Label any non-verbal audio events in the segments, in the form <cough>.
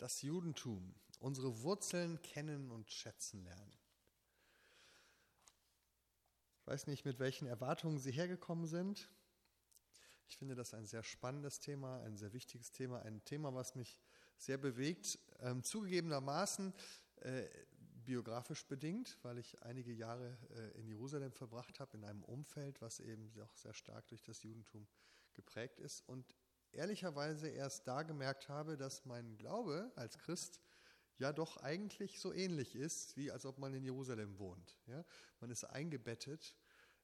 das Judentum, unsere Wurzeln kennen und schätzen lernen. Ich weiß nicht, mit welchen Erwartungen Sie hergekommen sind. Ich finde das ein sehr spannendes Thema, ein sehr wichtiges Thema, ein Thema, was mich sehr bewegt. Ähm, zugegebenermaßen äh, biografisch bedingt, weil ich einige Jahre äh, in Jerusalem verbracht habe, in einem Umfeld, was eben auch sehr stark durch das Judentum geprägt ist. Und ehrlicherweise erst da gemerkt habe, dass mein Glaube als Christ ja doch eigentlich so ähnlich ist, wie als ob man in Jerusalem wohnt. Ja? Man ist eingebettet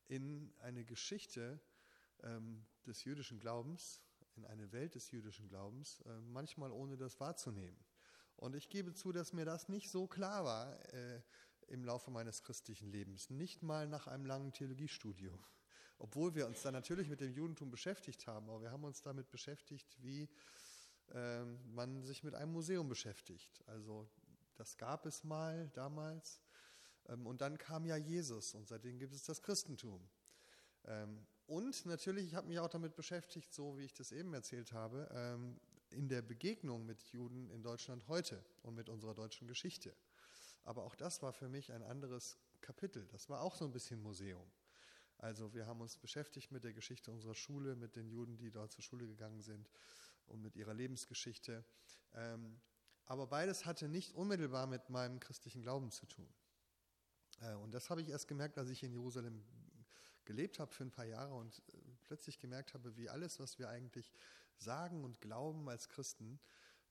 in eine Geschichte ähm, des jüdischen Glaubens, in eine Welt des jüdischen Glaubens, äh, manchmal ohne das wahrzunehmen. Und ich gebe zu, dass mir das nicht so klar war äh, im Laufe meines christlichen Lebens, nicht mal nach einem langen Theologiestudium. Obwohl wir uns da natürlich mit dem Judentum beschäftigt haben, aber wir haben uns damit beschäftigt, wie äh, man sich mit einem Museum beschäftigt. Also das gab es mal damals. Ähm, und dann kam ja Jesus und seitdem gibt es das Christentum. Ähm, und natürlich, ich habe mich auch damit beschäftigt, so wie ich das eben erzählt habe, ähm, in der Begegnung mit Juden in Deutschland heute und mit unserer deutschen Geschichte. Aber auch das war für mich ein anderes Kapitel. Das war auch so ein bisschen Museum. Also wir haben uns beschäftigt mit der Geschichte unserer Schule, mit den Juden, die dort zur Schule gegangen sind und mit ihrer Lebensgeschichte. Ähm, aber beides hatte nicht unmittelbar mit meinem christlichen Glauben zu tun. Äh, und das habe ich erst gemerkt, als ich in Jerusalem gelebt habe für ein paar Jahre und äh, plötzlich gemerkt habe, wie alles, was wir eigentlich sagen und glauben als Christen,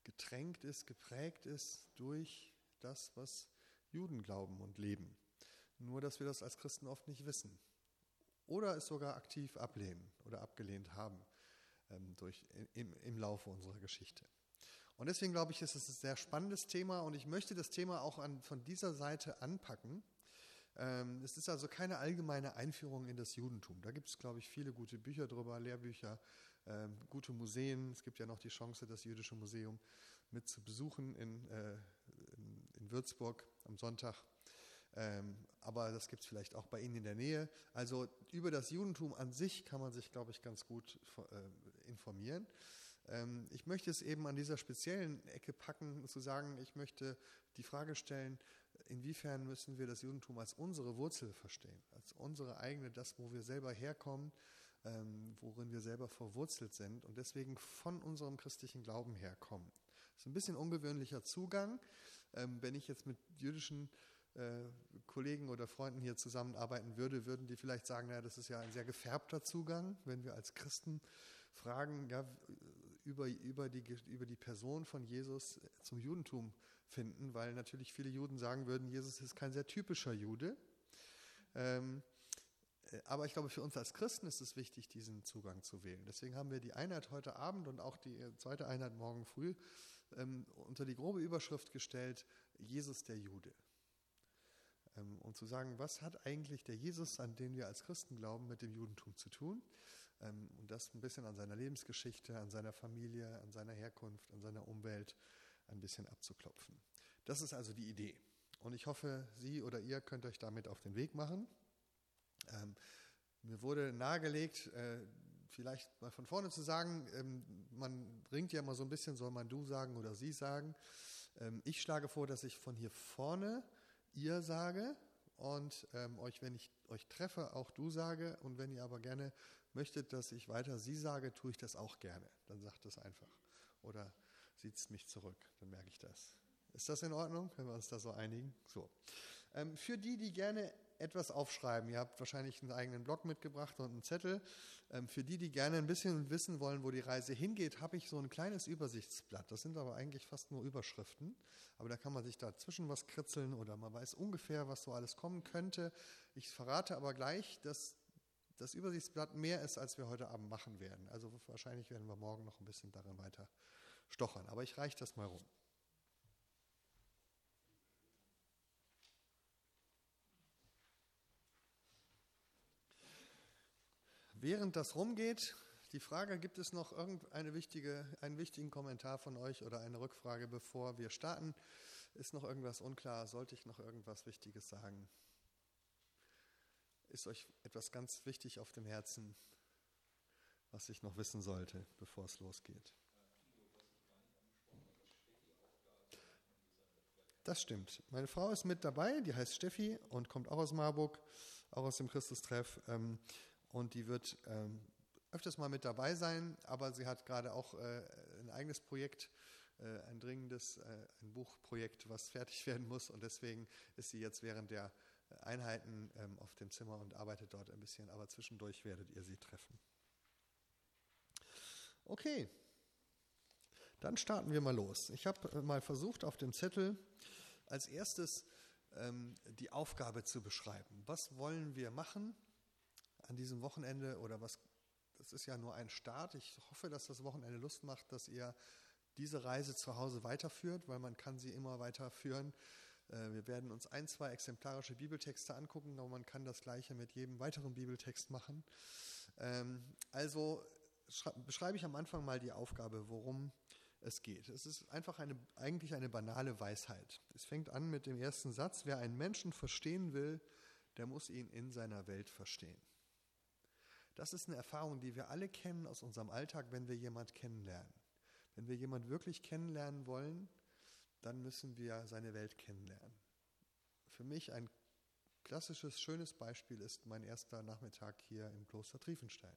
getränkt ist, geprägt ist durch das, was Juden glauben und leben. Nur, dass wir das als Christen oft nicht wissen oder es sogar aktiv ablehnen oder abgelehnt haben ähm, durch, im, im Laufe unserer Geschichte. Und deswegen glaube ich, ist es ein sehr spannendes Thema und ich möchte das Thema auch an, von dieser Seite anpacken. Ähm, es ist also keine allgemeine Einführung in das Judentum. Da gibt es, glaube ich, viele gute Bücher drüber, Lehrbücher, ähm, gute Museen. Es gibt ja noch die Chance, das Jüdische Museum mit zu besuchen in, äh, in, in Würzburg am Sonntag. Ähm, aber das gibt es vielleicht auch bei Ihnen in der Nähe. Also über das Judentum an sich kann man sich, glaube ich, ganz gut äh, informieren. Ähm, ich möchte es eben an dieser speziellen Ecke packen, zu sagen, ich möchte die Frage stellen, inwiefern müssen wir das Judentum als unsere Wurzel verstehen, als unsere eigene, das, wo wir selber herkommen, ähm, worin wir selber verwurzelt sind und deswegen von unserem christlichen Glauben herkommen. Das ist ein bisschen ungewöhnlicher Zugang. wenn ich jetzt mit jüdischen äh, Kollegen oder Freunden hier zusammenarbeiten würde, würden die vielleicht sagen, naja, das ist ja ein sehr gefärbter Zugang, wenn wir als Christen Fragen ja, über, über, die, über die Person von Jesus zum Judentum finden, weil natürlich viele Juden sagen würden, Jesus ist kein sehr typischer Jude. Ähm, äh, aber ich glaube, für uns als Christen ist es wichtig, diesen Zugang zu wählen. Deswegen haben wir die Einheit heute Abend und auch die zweite Einheit morgen früh ähm, unter die grobe Überschrift gestellt, Jesus der Jude. Ähm, um zu sagen, was hat eigentlich der Jesus, an den wir als Christen glauben, mit dem Judentum zu tun? Ähm, und das ein bisschen an seiner Lebensgeschichte, an seiner Familie, an seiner Herkunft, an seiner Umwelt ein bisschen abzuklopfen. Das ist also die Idee. Und ich hoffe, Sie oder ihr könnt euch damit auf den Weg machen. Ähm, mir wurde nahegelegt, äh, vielleicht mal von vorne zu sagen, man ringt ja immer so ein bisschen, soll man du sagen oder sie sagen. ich schlage vor, dass ich von hier vorne ihr sage und ähm, euch, wenn ich euch treffe, auch du sage. Und wenn ihr aber gerne möchtet, dass ich weiter sie sage, tue ich das auch gerne. Dann sagt es einfach. Oder sieht es mich zurück, dann merke ich das. Ist das in Ordnung, wenn wir uns da so einigen? So. Ähm, für die, die gerne etwas aufschreiben. Ihr habt wahrscheinlich einen eigenen Blog mitgebracht und einen Zettel. Ähm, für die, die gerne ein bisschen wissen wollen, wo die Reise hingeht, habe ich so ein kleines Übersichtsblatt. Das sind aber eigentlich fast nur Überschriften. Aber da kann man sich dazwischen was kritzeln oder man weiß ungefähr, was so alles kommen könnte. Ich verrate aber gleich, dass das Übersichtsblatt mehr ist, als wir heute Abend machen werden. Also wahrscheinlich werden wir morgen noch ein bisschen darin weiter stochern. Aber ich reiche das mal rum. Während das rumgeht, die Frage, gibt es noch irgendeine wichtige, einen wichtigen Kommentar von euch oder eine Rückfrage, bevor wir starten? Ist noch irgendwas unklar? Sollte ich noch irgendwas Wichtiges sagen? Ist euch etwas ganz wichtig auf dem Herzen, was ich noch wissen sollte, bevor es losgeht? das stimmt. Meine Frau ist mit dabei, die heißt Steffi und kommt auch aus Marburg, auch aus dem Christustreff. Und die wird ähm, öfters mal mit dabei sein, aber sie hat gerade auch äh, ein eigenes Projekt, äh, ein dringendes, äh, ein Buchprojekt, was <laughs> fertig werden muss. Und deswegen ist sie jetzt während der Einheiten ähm, auf dem Zimmer und arbeitet dort ein bisschen, aber zwischendurch werdet ihr sie treffen. Okay, dann starten wir mal los. Ich habe äh, mal versucht, auf dem Zettel als erstes ähm, die Aufgabe zu beschreiben. Was wollen wir machen an diesem Wochenende oder was, das ist ja nur ein Start. Ich hoffe, dass das Wochenende Lust macht, dass ihr diese Reise zu Hause weiterführt, weil man kann sie immer weiterführen. Äh, wir werden uns ein, zwei exemplarische Bibeltexte angucken, aber man kann das gleiche mit jedem weiteren Bibeltext machen. Ähm, also beschreibe ich am Anfang mal die Aufgabe, worum es geht. Es ist einfach eine, eigentlich eine banale Weisheit. Es fängt an mit dem ersten Satz, wer einen Menschen verstehen will, der muss ihn in seiner Welt verstehen. Das ist eine Erfahrung, die wir alle kennen aus unserem Alltag, wenn wir jemand kennenlernen. Wenn wir jemand wirklich kennenlernen wollen, dann müssen wir seine Welt kennenlernen. Für mich ein klassisches, schönes Beispiel ist mein erster Nachmittag hier im Kloster Triefenstein.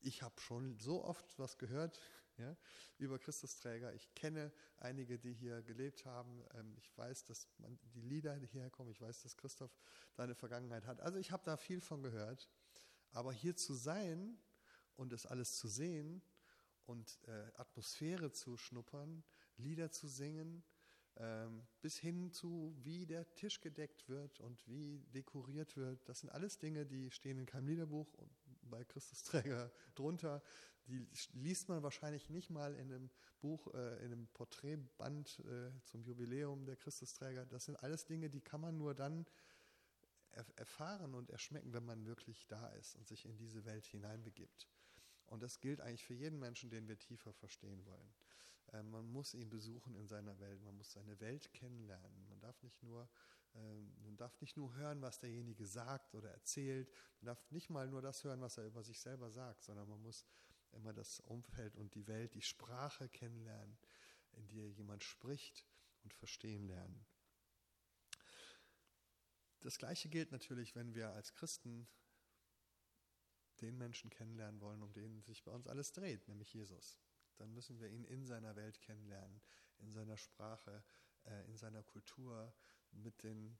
Ich habe schon so oft was gehört <laughs> ja, über Christusträger. Ich kenne einige, die hier gelebt haben. Ähm, ich weiß, dass man, die Lieder hierher kommen. Ich weiß, dass Christoph da eine Vergangenheit hat. Also ich habe da viel von gehört. Aber hier zu sein und das alles zu sehen und äh, Atmosphäre zu schnuppern, Lieder zu singen, ähm, bis hin zu, wie der Tisch gedeckt wird und wie dekoriert wird. Das sind alles Dinge, die stehen in keinem Liederbuch und bei Christusträger drunter. Die liest man wahrscheinlich nicht mal in einem Buch, äh, in einem Porträtband äh, zum Jubiläum der Christusträger. Das sind alles Dinge, die kann man nur dann erfahren und erschmecken, wenn man wirklich da ist und sich in diese Welt hineinbegibt. Und das gilt eigentlich für jeden Menschen, den wir tiefer verstehen wollen. Äh, man muss ihn besuchen in seiner Welt, man muss seine Welt kennenlernen. Man darf nicht nur, ähm, man darf nicht nur hören, was derjenige sagt oder erzählt, man darf nicht mal nur das hören, was er über sich selber sagt, sondern man muss immer das Umfeld und die Welt, die Sprache kennenlernen, in der jemand spricht und verstehen lernen. Das Gleiche gilt natürlich, wenn wir als Christen den Menschen kennenlernen wollen, um den sich bei uns alles dreht, nämlich Jesus dann müssen wir ihn in seiner Welt kennenlernen, in seiner Sprache, äh, in seiner Kultur, mit den,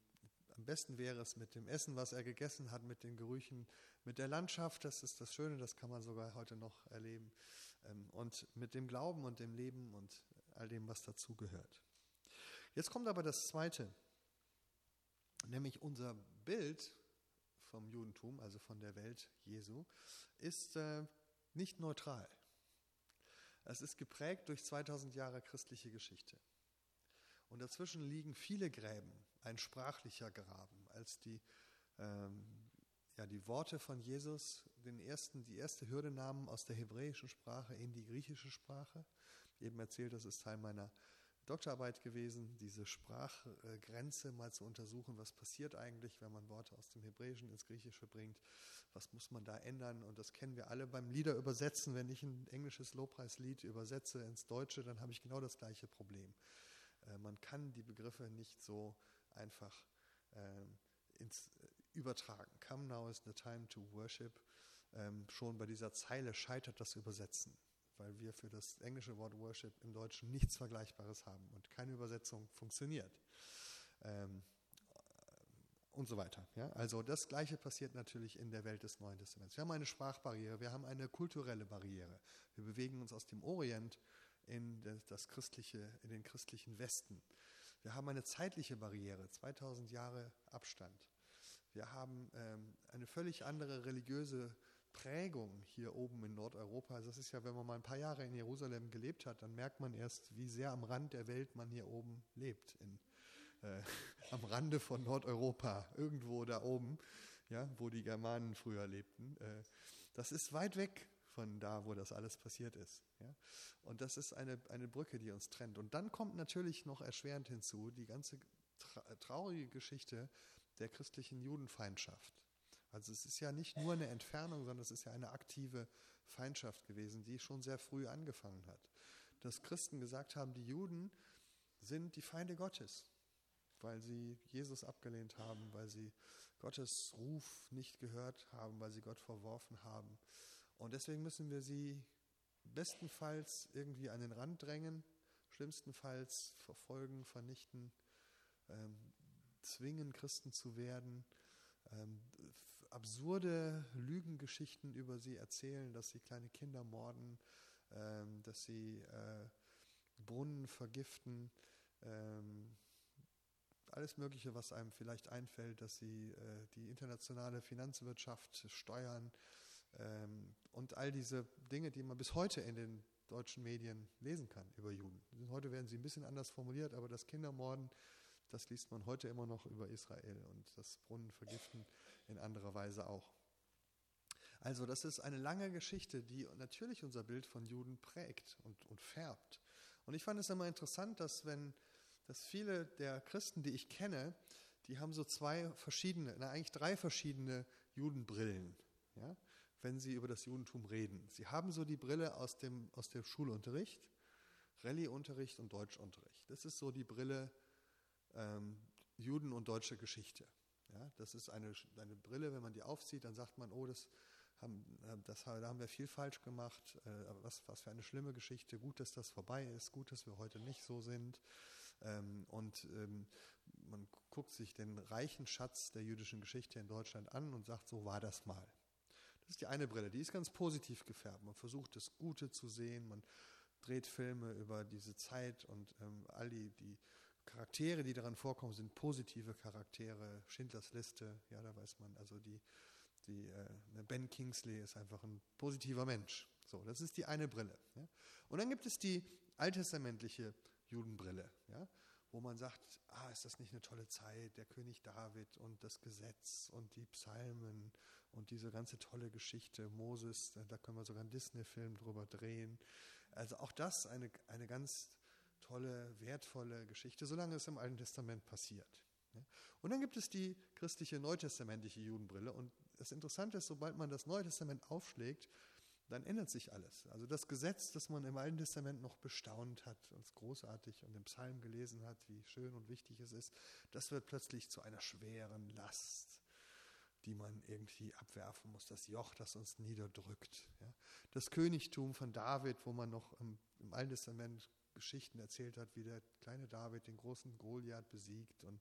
am besten wäre es mit dem Essen, was er gegessen hat, mit den Gerüchen, mit der Landschaft, das ist das Schöne, das kann man sogar heute noch erleben, ähm, und mit dem Glauben und dem Leben und all dem, was dazugehört. Jetzt kommt aber das Zweite, nämlich unser Bild vom Judentum, also von der Welt Jesu, ist äh, nicht neutral. Es ist geprägt durch 2000 Jahre christliche Geschichte. Und dazwischen liegen viele Gräben, ein sprachlicher Graben, als die, ähm, ja, die Worte von Jesus den ersten, die erste Hürde nahmen aus der hebräischen Sprache in die griechische Sprache. Eben erzählt, das ist Teil meiner Doktorarbeit gewesen, diese Sprachgrenze mal zu untersuchen, was passiert eigentlich, wenn man Worte aus dem Hebräischen ins Griechische bringt, was muss man da ändern und das kennen wir alle beim Lieder übersetzen. Wenn ich ein englisches Lobpreislied übersetze ins Deutsche, dann habe ich genau das gleiche Problem. Äh, man kann die Begriffe nicht so einfach äh, ins, äh, übertragen. Come now is the time to worship. Ähm, schon bei dieser Zeile scheitert das Übersetzen weil wir für das englische Wort Worship im Deutschen nichts Vergleichbares haben und keine Übersetzung funktioniert. Ähm, und so weiter. Ja? Also das Gleiche passiert natürlich in der Welt des Neuen Testaments. Wir haben eine Sprachbarriere, wir haben eine kulturelle Barriere. Wir bewegen uns aus dem Orient in, das christliche, in den christlichen Westen. Wir haben eine zeitliche Barriere, 2000 Jahre Abstand. Wir haben ähm, eine völlig andere religiöse. Prägung hier oben in Nordeuropa. Also das ist ja, wenn man mal ein paar Jahre in Jerusalem gelebt hat, dann merkt man erst, wie sehr am Rand der Welt man hier oben lebt. In, äh, <laughs> am Rande von Nordeuropa, irgendwo da oben, ja, wo die Germanen früher lebten. Äh, das ist weit weg von da, wo das alles passiert ist. Ja? Und das ist eine, eine Brücke, die uns trennt. Und dann kommt natürlich noch erschwerend hinzu die ganze tra traurige Geschichte der christlichen Judenfeindschaft. Also es ist ja nicht nur eine Entfernung, sondern es ist ja eine aktive Feindschaft gewesen, die schon sehr früh angefangen hat. Dass Christen gesagt haben, die Juden, sind die Feinde Gottes, weil sie Jesus abgelehnt haben, weil sie Gottes Ruf nicht gehört haben, weil sie Gott verworfen haben. Und deswegen müssen wir sie bestenfalls irgendwie an den Rand drängen, schlimmstenfalls verfolgen, vernichten, ähm, zwingen, Christen zu werden, ähm, absurde Lügengeschichten über sie erzählen, dass sie kleine Kinder morden, ähm, dass sie äh, Brunnen vergiften, ähm, alles Mögliche, was einem vielleicht einfällt, dass sie äh, die internationale Finanzwirtschaft steuern ähm, und all diese Dinge, die man bis heute in den deutschen Medien lesen kann über Juden. Heute werden sie ein bisschen anders formuliert, aber das Kindermorden, das liest man heute immer noch über Israel und das Brunnenvergiften in anderer Weise auch. Also das ist eine lange Geschichte, die natürlich unser Bild von Juden prägt und, und färbt. Und ich fand es immer interessant, dass wenn dass viele der Christen, die ich kenne, die haben so zwei verschiedene, na, eigentlich drei verschiedene Judenbrillen, ja, wenn sie über das Judentum reden. Sie haben so die Brille aus dem, aus dem Schulunterricht, Rallyeunterricht und Deutschunterricht. Das ist so die Brille ähm, Juden und deutsche Geschichte. Ja, das ist eine, eine Brille, wenn man die aufzieht, dann sagt man, oh, das haben, äh, das, da haben wir viel falsch gemacht, äh, was, was für eine schlimme Geschichte, gut, dass das vorbei ist, gut, dass wir heute nicht so sind. Ähm, und ähm, man guckt sich den reichen Schatz der jüdischen Geschichte in Deutschland an und sagt, so war das mal. Das ist die eine Brille, die ist ganz positiv gefärbt. Man versucht das Gute zu sehen, man dreht Filme über diese Zeit und ähm, all die, die Charaktere, die daran vorkommen, sind positive Charaktere. Schindlers Liste, ja, da weiß man, also die, die äh, ne, Ben Kingsley ist einfach ein positiver Mensch. So, das ist die eine Brille. Ja. Und dann gibt es die alttestamentliche Judenbrille, ja, wo man sagt, ah, ist das nicht eine tolle Zeit, der König David und das Gesetz und die Psalmen und diese ganze tolle Geschichte, Moses, da können wir sogar einen Disney-Film drüber drehen. Also auch das eine, eine ganz tolle, wertvolle Geschichte, solange es im Alten Testament passiert. Und dann gibt es die christliche neutestamentliche Judenbrille. Und das Interessante ist, sobald man das Neue Testament aufschlägt, dann ändert sich alles. Also das Gesetz, das man im Alten Testament noch bestaunt hat, uns großartig und im Psalm gelesen hat, wie schön und wichtig es ist, das wird plötzlich zu einer schweren Last, die man irgendwie abwerfen muss. Das Joch, das uns niederdrückt. Das Königtum von David, wo man noch im Alten Testament Geschichten erzählt hat, wie der kleine David den großen Goliath besiegt und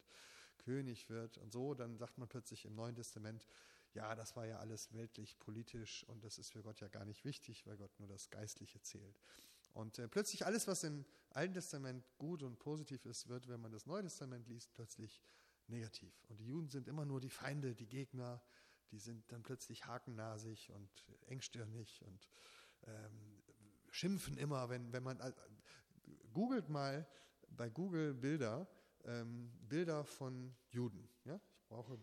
König wird und so, dann sagt man plötzlich im Neuen Testament, ja, das war ja alles weltlich, politisch und das ist für Gott ja gar nicht wichtig, weil Gott nur das Geistliche zählt. Und äh, plötzlich alles, was im Alten Testament gut und positiv ist, wird, wenn man das Neue Testament liest, plötzlich negativ. Und die Juden sind immer nur die Feinde, die Gegner, die sind dann plötzlich hakennasig und engstirnig und ähm, schimpfen immer, wenn, wenn man, googelt mal bei Google Bilder, ähm, Bilder von Juden. Ja? Ich brauche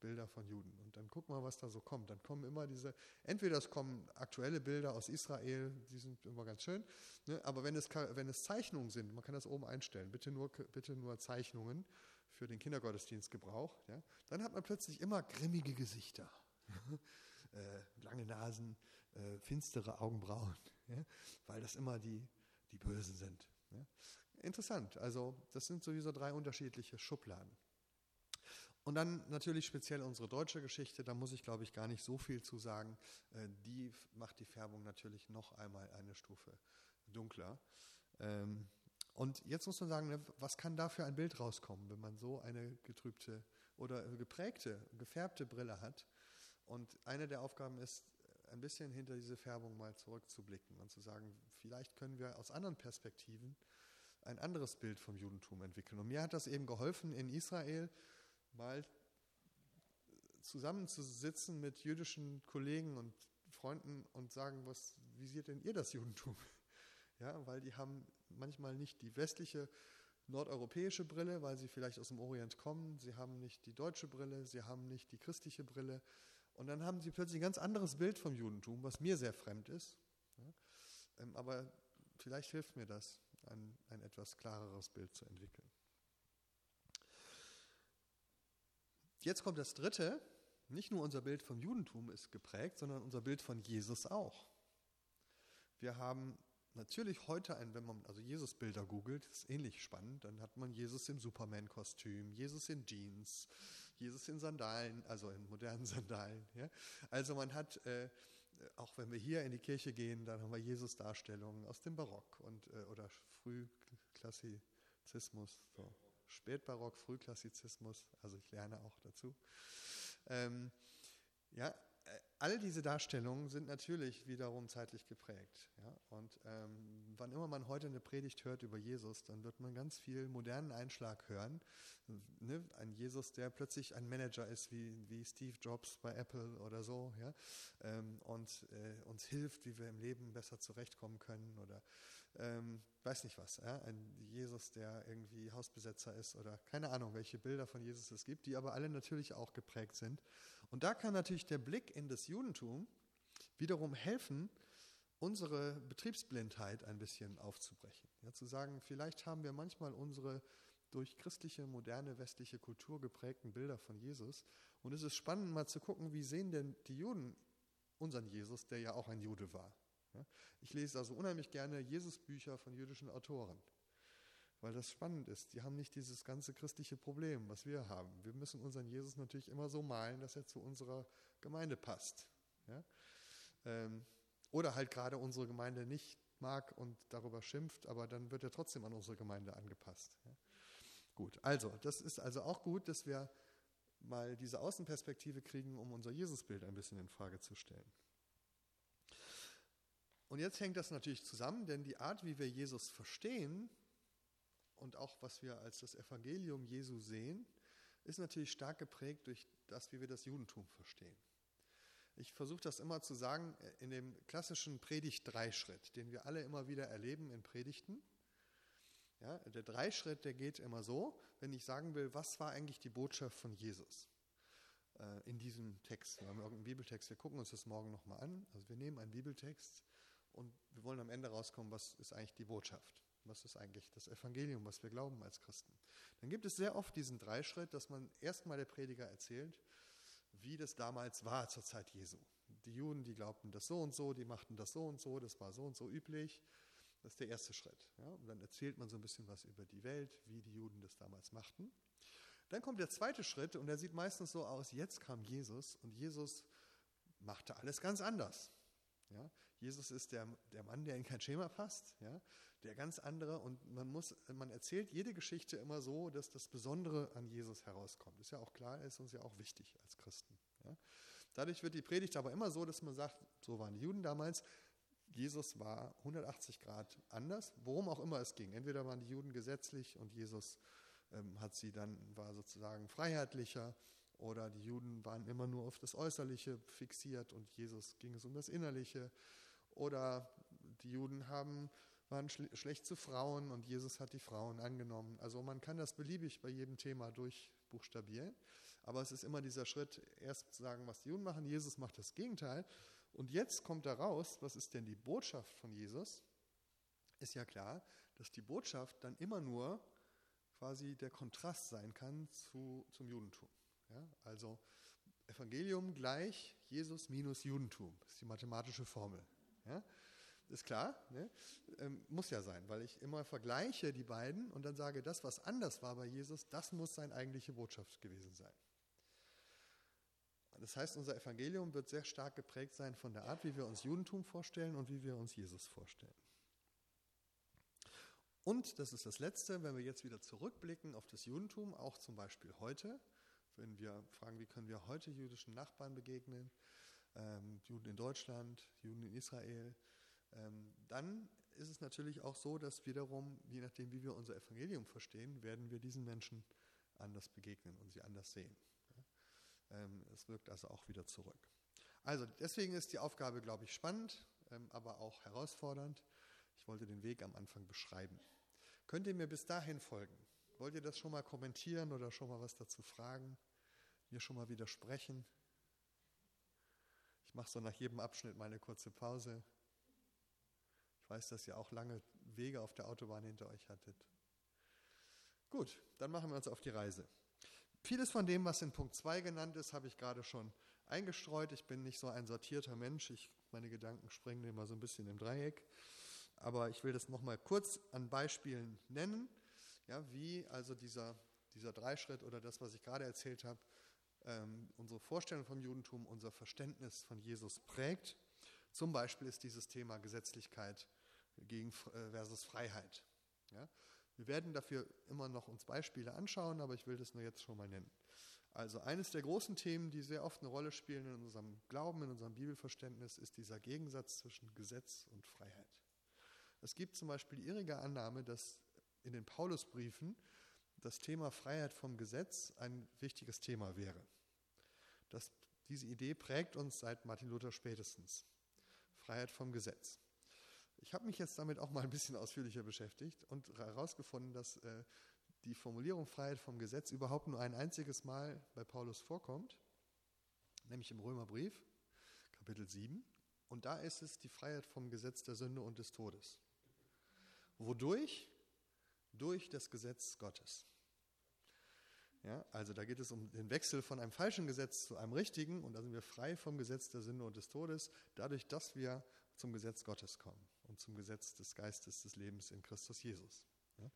Bilder von Juden. Und dann guck mal, was da so kommt. Dann kommen immer diese, entweder es kommen aktuelle Bilder aus Israel, die sind immer ganz schön, ne? aber wenn es, wenn es Zeichnungen sind, man kann das oben einstellen, bitte nur, bitte nur Zeichnungen für den Kindergottesdienstgebrauch, ja? dann hat man plötzlich immer grimmige Gesichter. <laughs> äh, lange Nasen, äh, finstere Augenbrauen, ja? weil das immer die, die Bösen sind. Ja? Interessant, also das sind sowieso drei unterschiedliche Schubladen. Und dann natürlich speziell unsere deutsche Geschichte, da muss ich glaube ich gar nicht so viel zu sagen. Äh, die macht die Färbung natürlich noch einmal eine Stufe dunkler. Ähm, und jetzt muss man sagen, ne, was kann da für ein Bild rauskommen, wenn man so eine getrübte oder geprägte, gefärbte Brille hat? Und eine der Aufgaben ist, ein bisschen hinter diese Färbung mal zurückzublicken und zu sagen, vielleicht können wir aus anderen Perspektiven ein anderes Bild vom Judentum entwickeln. Und mir hat das eben geholfen, in Israel mal zusammenzusitzen mit jüdischen Kollegen und Freunden und sagen, was, wie seht denn ihr das Judentum? <laughs> Ja, weil die haben manchmal nicht die westliche nordeuropäische Brille, weil sie vielleicht aus dem Orient kommen, sie haben nicht die deutsche Brille, sie haben nicht die christliche Brille und dann haben sie plötzlich ein ganz anderes Bild vom Judentum, was mir sehr fremd ist. Ähm, aber vielleicht hilft mir das, ein, ein etwas klareres Bild zu entwickeln. Jetzt kommt das Dritte. Nicht nur unser Bild vom Judentum ist geprägt, sondern unser Bild von Jesus auch. Wir haben natürlich heute ein, wenn man also Jesus-Bilder googelt, ist ähnlich spannend, dann hat man Jesus im Superman-Kostüm, Jesus in Jeans, Jesus in Sandalen, also in modernen <laughs> Sandalen. Ja? Also man hat, äh, auch wenn wir hier in die Kirche gehen, dann haben wir Jesus-Darstellungen aus dem Barock und, äh, oder Frühklassizismus, so. Spätbarock, Frühklassizismus, also ich lerne auch dazu. Ähm, ja, all diese Darstellungen sind natürlich wiederum zeitlich geprägt. Ja? Und ähm, wann immer man heute eine Predigt hört über Jesus, dann wird man ganz viel modernen Einschlag hören. Ne? Ein Jesus, der plötzlich ein Manager ist, wie, wie Steve Jobs bei Apple oder so, ja? Ähm, und äh, uns hilft, wie wir im Leben besser zurechtkommen können oder ähm, weiß nicht was. Ja? Ein Jesus, der irgendwie Hausbesetzer ist oder keine Ahnung, welche Bilder von Jesus es gibt, die aber alle natürlich auch geprägt sind. Und da kann natürlich der Blick in das Judentum wiederum helfen, unsere Betriebsblindheit ein bisschen aufzubrechen. Ja, zu sagen, vielleicht haben wir manchmal unsere durch christliche, moderne, westliche Kultur geprägten Bilder von Jesus. Und es ist spannend, mal zu gucken, wie sehen denn die Juden unseren Jesus, der ja auch ein Jude war. Ich lese also unheimlich gerne Jesusbücher von jüdischen Autoren, weil das spannend ist. Die haben nicht dieses ganze christliche Problem, was wir haben. Wir müssen unseren Jesus natürlich immer so malen, dass er zu unserer Gemeinde passt. Ähm, oder halt gerade unsere Gemeinde nicht mag und darüber schimpft, aber dann wird er trotzdem an unsere Gemeinde angepasst. Gut, also das ist also auch gut, dass wir mal diese Außenperspektive kriegen, um unser Jesusbild ein bisschen in Frage zu stellen. Und jetzt hängt das natürlich zusammen, denn die Art, wie wir Jesus verstehen und auch was wir als das Evangelium Jesu sehen, ist natürlich stark geprägt durch das, wie wir das Judentum verstehen. Ich versuche das immer zu sagen äh, in dem klassischen Predigt-Dreischritt, den wir alle immer wieder erleben in Predigten. Ja, der Dreischritt, der geht immer so, wenn ich sagen will, was war eigentlich die Botschaft von Jesus äh, in diesem Text. Wir haben irgendeinen Bibeltext, wir gucken uns das morgen nochmal an. Also wir nehmen einen Bibeltext und wir wollen am Ende rauskommen, was ist eigentlich die Botschaft. Was ist eigentlich das Evangelium, was wir glauben als Christen? Dann gibt es sehr oft diesen Dreischritt, dass man erstmal der Prediger erzählt, wie das damals war zur Zeit Jesu. Die Juden, die glaubten das so und so, die machten das so und so, das war so und so üblich. Das ist der erste Schritt. Ja? Und dann erzählt man so ein bisschen was über die Welt, wie die Juden das damals machten. Dann kommt der zweite Schritt und der sieht meistens so aus, jetzt kam Jesus und Jesus machte alles ganz anders. Ja? Jesus ist der, der Mann, der in kein Schema passt, ja? der ganz andere und man muss, man erzählt jede Geschichte immer so, dass das Besondere an Jesus herauskommt. Ist ja auch klar, ist uns ja auch wichtig als Christen. Ja? Dadurch wird die Predigt aber immer so, dass man sagt, so waren die Juden damals, Jesus war 180 Grad anders, worum auch immer es ging. Entweder waren die Juden gesetzlich und Jesus ähm, hat sie dann, war sozusagen freiheitlicher oder die Juden waren immer nur auf das Äußerliche fixiert und Jesus ging es um das Innerliche. Oder die Juden haben, waren schle schlecht zu Frauen und Jesus hat die Frauen angenommen. Also man kann das beliebig bei jedem Thema durchbuchstabieren. Aber es ist immer dieser Schritt, erst sagen, was die Juden machen, Jesus macht das Gegenteil. Und jetzt kommt da raus, was ist denn die Botschaft von Jesus? Ist ja klar, dass die Botschaft dann immer nur quasi der Kontrast sein kann zu, zum Judentum. Ja, also Evangelium gleich Jesus minus Judentum. Ist die mathematische Formel. Ja, ist klar, ne? ähm, muss ja sein, weil ich immer vergleiche die beiden und dann sage, das, was anders war bei Jesus, das muss seine eigentliche Botschaft gewesen sein. Das heißt, unser Evangelium wird sehr stark geprägt sein von der Art, wie wir uns Judentum vorstellen und wie wir uns Jesus vorstellen. Und, das ist das Letzte, wenn wir jetzt wieder zurückblicken auf das Judentum, auch zum Beispiel heute, wenn wir fragen, wie können wir heute jüdischen Nachbarn begegnen, ähm, Juden in Deutschland, Juden in Israel, ähm, dann ist es natürlich auch so, dass wiederum, je nachdem, wie wir unser Evangelium verstehen, werden wir diesen Menschen anders begegnen und sie anders sehen. Ähm, es wirkt also auch wieder zurück. Also deswegen ist die Aufgabe, glaube ich, spannend, ähm, aber auch herausfordernd. Ich wollte den Weg am Anfang beschreiben. Könnt ihr mir bis dahin folgen? Wollt ihr das schon mal kommentieren oder schon mal was dazu fragen? Mir schon mal widersprechen? Ich mache so nach jedem Abschnitt mal eine kurze Pause. Ich weiß, dass ihr auch lange Wege auf der Autobahn hinter euch hattet. Gut, dann machen wir uns auf die Reise. Vieles von dem, was in Punkt 2 genannt ist, habe ich gerade schon eingestreut. Ich bin nicht so ein sortierter Mensch. Ich, meine Gedanken springen immer so ein bisschen im Dreieck. Aber ich will das nochmal kurz an Beispielen nennen, ja, wie also dieser, dieser Dreischritt oder das, was ich gerade erzählt habe, ähm, unsere Vorstellung vom Judentum, unser Verständnis von Jesus prägt. Zum Beispiel ist dieses Thema Gesetzlichkeit gegen, äh, versus Freiheit. Ja? Wir werden dafür immer noch uns Beispiele anschauen, aber ich will das nur jetzt schon mal nennen. Also eines der großen Themen, die sehr oft eine Rolle spielen in unserem Glauben, in unserem Bibelverständnis, ist dieser Gegensatz zwischen Gesetz und Freiheit. Es gibt zum Beispiel die irrige Annahme, dass in den Paulusbriefen das Thema Freiheit vom Gesetz ein wichtiges Thema wäre. Das, diese Idee prägt uns seit Martin Luther spätestens. Freiheit vom Gesetz. Ich habe mich jetzt damit auch mal ein bisschen ausführlicher beschäftigt und herausgefunden, dass äh, die Formulierung Freiheit vom Gesetz überhaupt nur ein einziges Mal bei Paulus vorkommt, nämlich im Römerbrief, Kapitel 7. Und da ist es die Freiheit vom Gesetz der Sünde und des Todes. Wodurch? Durch das Gesetz Gottes. Ja, also da geht es um den Wechsel von einem falschen Gesetz zu einem richtigen und da sind wir frei vom Gesetz der Sünde und des Todes, dadurch, dass wir zum Gesetz Gottes kommen und zum Gesetz des Geistes des Lebens in Christus Jesus. Ja.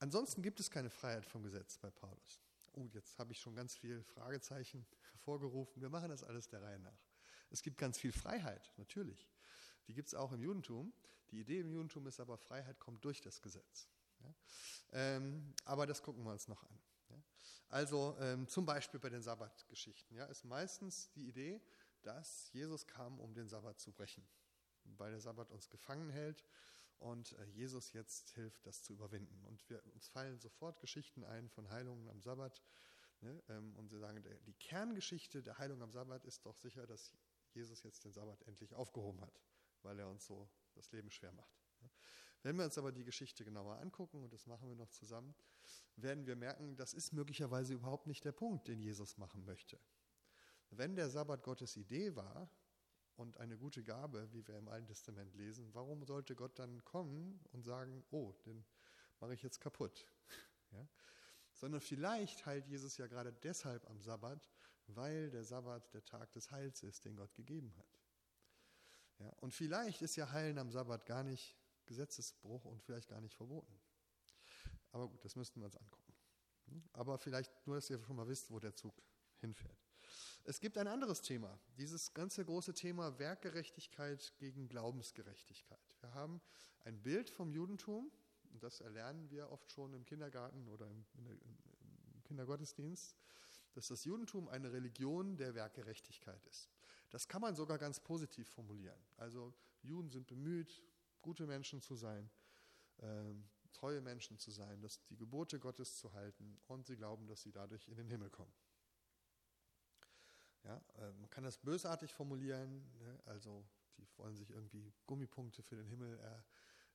Ansonsten gibt es keine Freiheit vom Gesetz bei Paulus. Oh, jetzt habe ich schon ganz viel Fragezeichen hervorgerufen. Wir machen das alles der Reihe nach. Es gibt ganz viel Freiheit, natürlich. Die gibt es auch im Judentum. Die Idee im Judentum ist aber, Freiheit kommt durch das Gesetz. Ja. Ähm, aber das gucken wir uns noch an. Also ähm, zum Beispiel bei den Sabbatgeschichten ja, ist meistens die Idee, dass Jesus kam, um den Sabbat zu brechen, weil der Sabbat uns gefangen hält und äh, Jesus jetzt hilft, das zu überwinden. Und wir, uns fallen sofort Geschichten ein von Heilungen am Sabbat. Ne, ähm, und sie sagen, der, die Kerngeschichte der Heilung am Sabbat ist doch sicher, dass Jesus jetzt den Sabbat endlich aufgehoben hat, weil er uns so das Leben schwer macht. Ne. Wenn wir uns aber die Geschichte genauer angucken, und das machen wir noch zusammen, werden wir merken, das ist möglicherweise überhaupt nicht der Punkt, den Jesus machen möchte. Wenn der Sabbat Gottes Idee war und eine gute Gabe, wie wir im Alten Testament lesen, warum sollte Gott dann kommen und sagen, oh, den mache ich jetzt kaputt? <laughs> Ja? Sondern vielleicht heilt Jesus ja gerade deshalb am Sabbat, weil der Sabbat der Tag des Heils ist, den Gott gegeben hat. Ja? Und vielleicht ist ja Heilen am Sabbat gar nicht Gesetzesbruch und vielleicht gar nicht verboten. Aber gut, das müssten wir uns angucken. Aber vielleicht nur, dass ihr schon mal wisst, wo der Zug hinfährt. Es gibt ein anderes Thema, dieses ganze große Thema Werkgerechtigkeit gegen Glaubensgerechtigkeit. Wir haben ein Bild vom Judentum, und das erlernen wir oft schon im Kindergarten oder im, im Kindergottesdienst, dass das Judentum eine Religion der Werkgerechtigkeit ist. Das kann man sogar ganz positiv formulieren. Also Juden sind bemüht, gute Menschen zu sein. Ähm, treue Menschen zu sein, dass die Gebote Gottes zu halten und sie glauben, dass sie dadurch in den Himmel kommen. Ja, äh, man kann das bösartig formulieren, ne? also die wollen sich irgendwie Gummipunkte für den Himmel äh,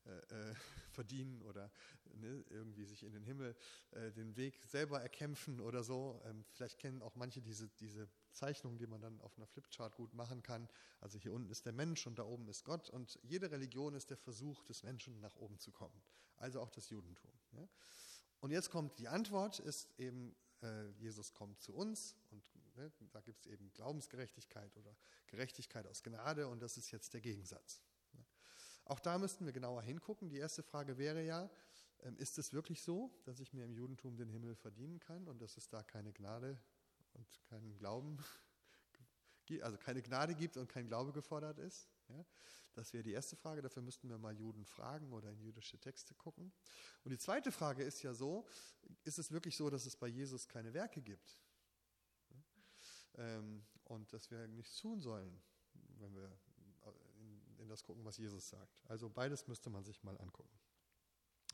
äh, verdienen oder ne, irgendwie sich in den Himmel äh, den Weg selber erkämpfen oder so. Ähm, vielleicht kennen auch manche diese, diese Zeichnungen, die man dann auf einer Flipchart gut machen kann. Also hier unten ist der Mensch und da oben ist Gott und jede Religion ist der Versuch des Menschen nach oben zu kommen. Also auch das Judentum. Ja. Und jetzt kommt die Antwort, ist eben, äh, Jesus kommt zu uns und ne, da gibt es eben Glaubensgerechtigkeit oder Gerechtigkeit aus Gnade und das ist jetzt der Gegensatz. Auch da müssten wir genauer hingucken. Die erste Frage wäre ja, ähm, ist es wirklich so, dass ich mir im Judentum den Himmel verdienen kann und dass es da keine Gnade und keinen Glauben, <laughs> also keine Gnade gibt und kein Glaube gefordert ist? Ja, das wäre die erste Frage. Dafür müssten wir mal Juden fragen oder in jüdische Texte gucken. Und die zweite Frage ist ja so, ist es wirklich so, dass es bei Jesus keine Werke gibt? Ähm, und dass wir nichts tun sollen, wenn wir in das gucken, was Jesus sagt. Also beides müsste man sich mal angucken.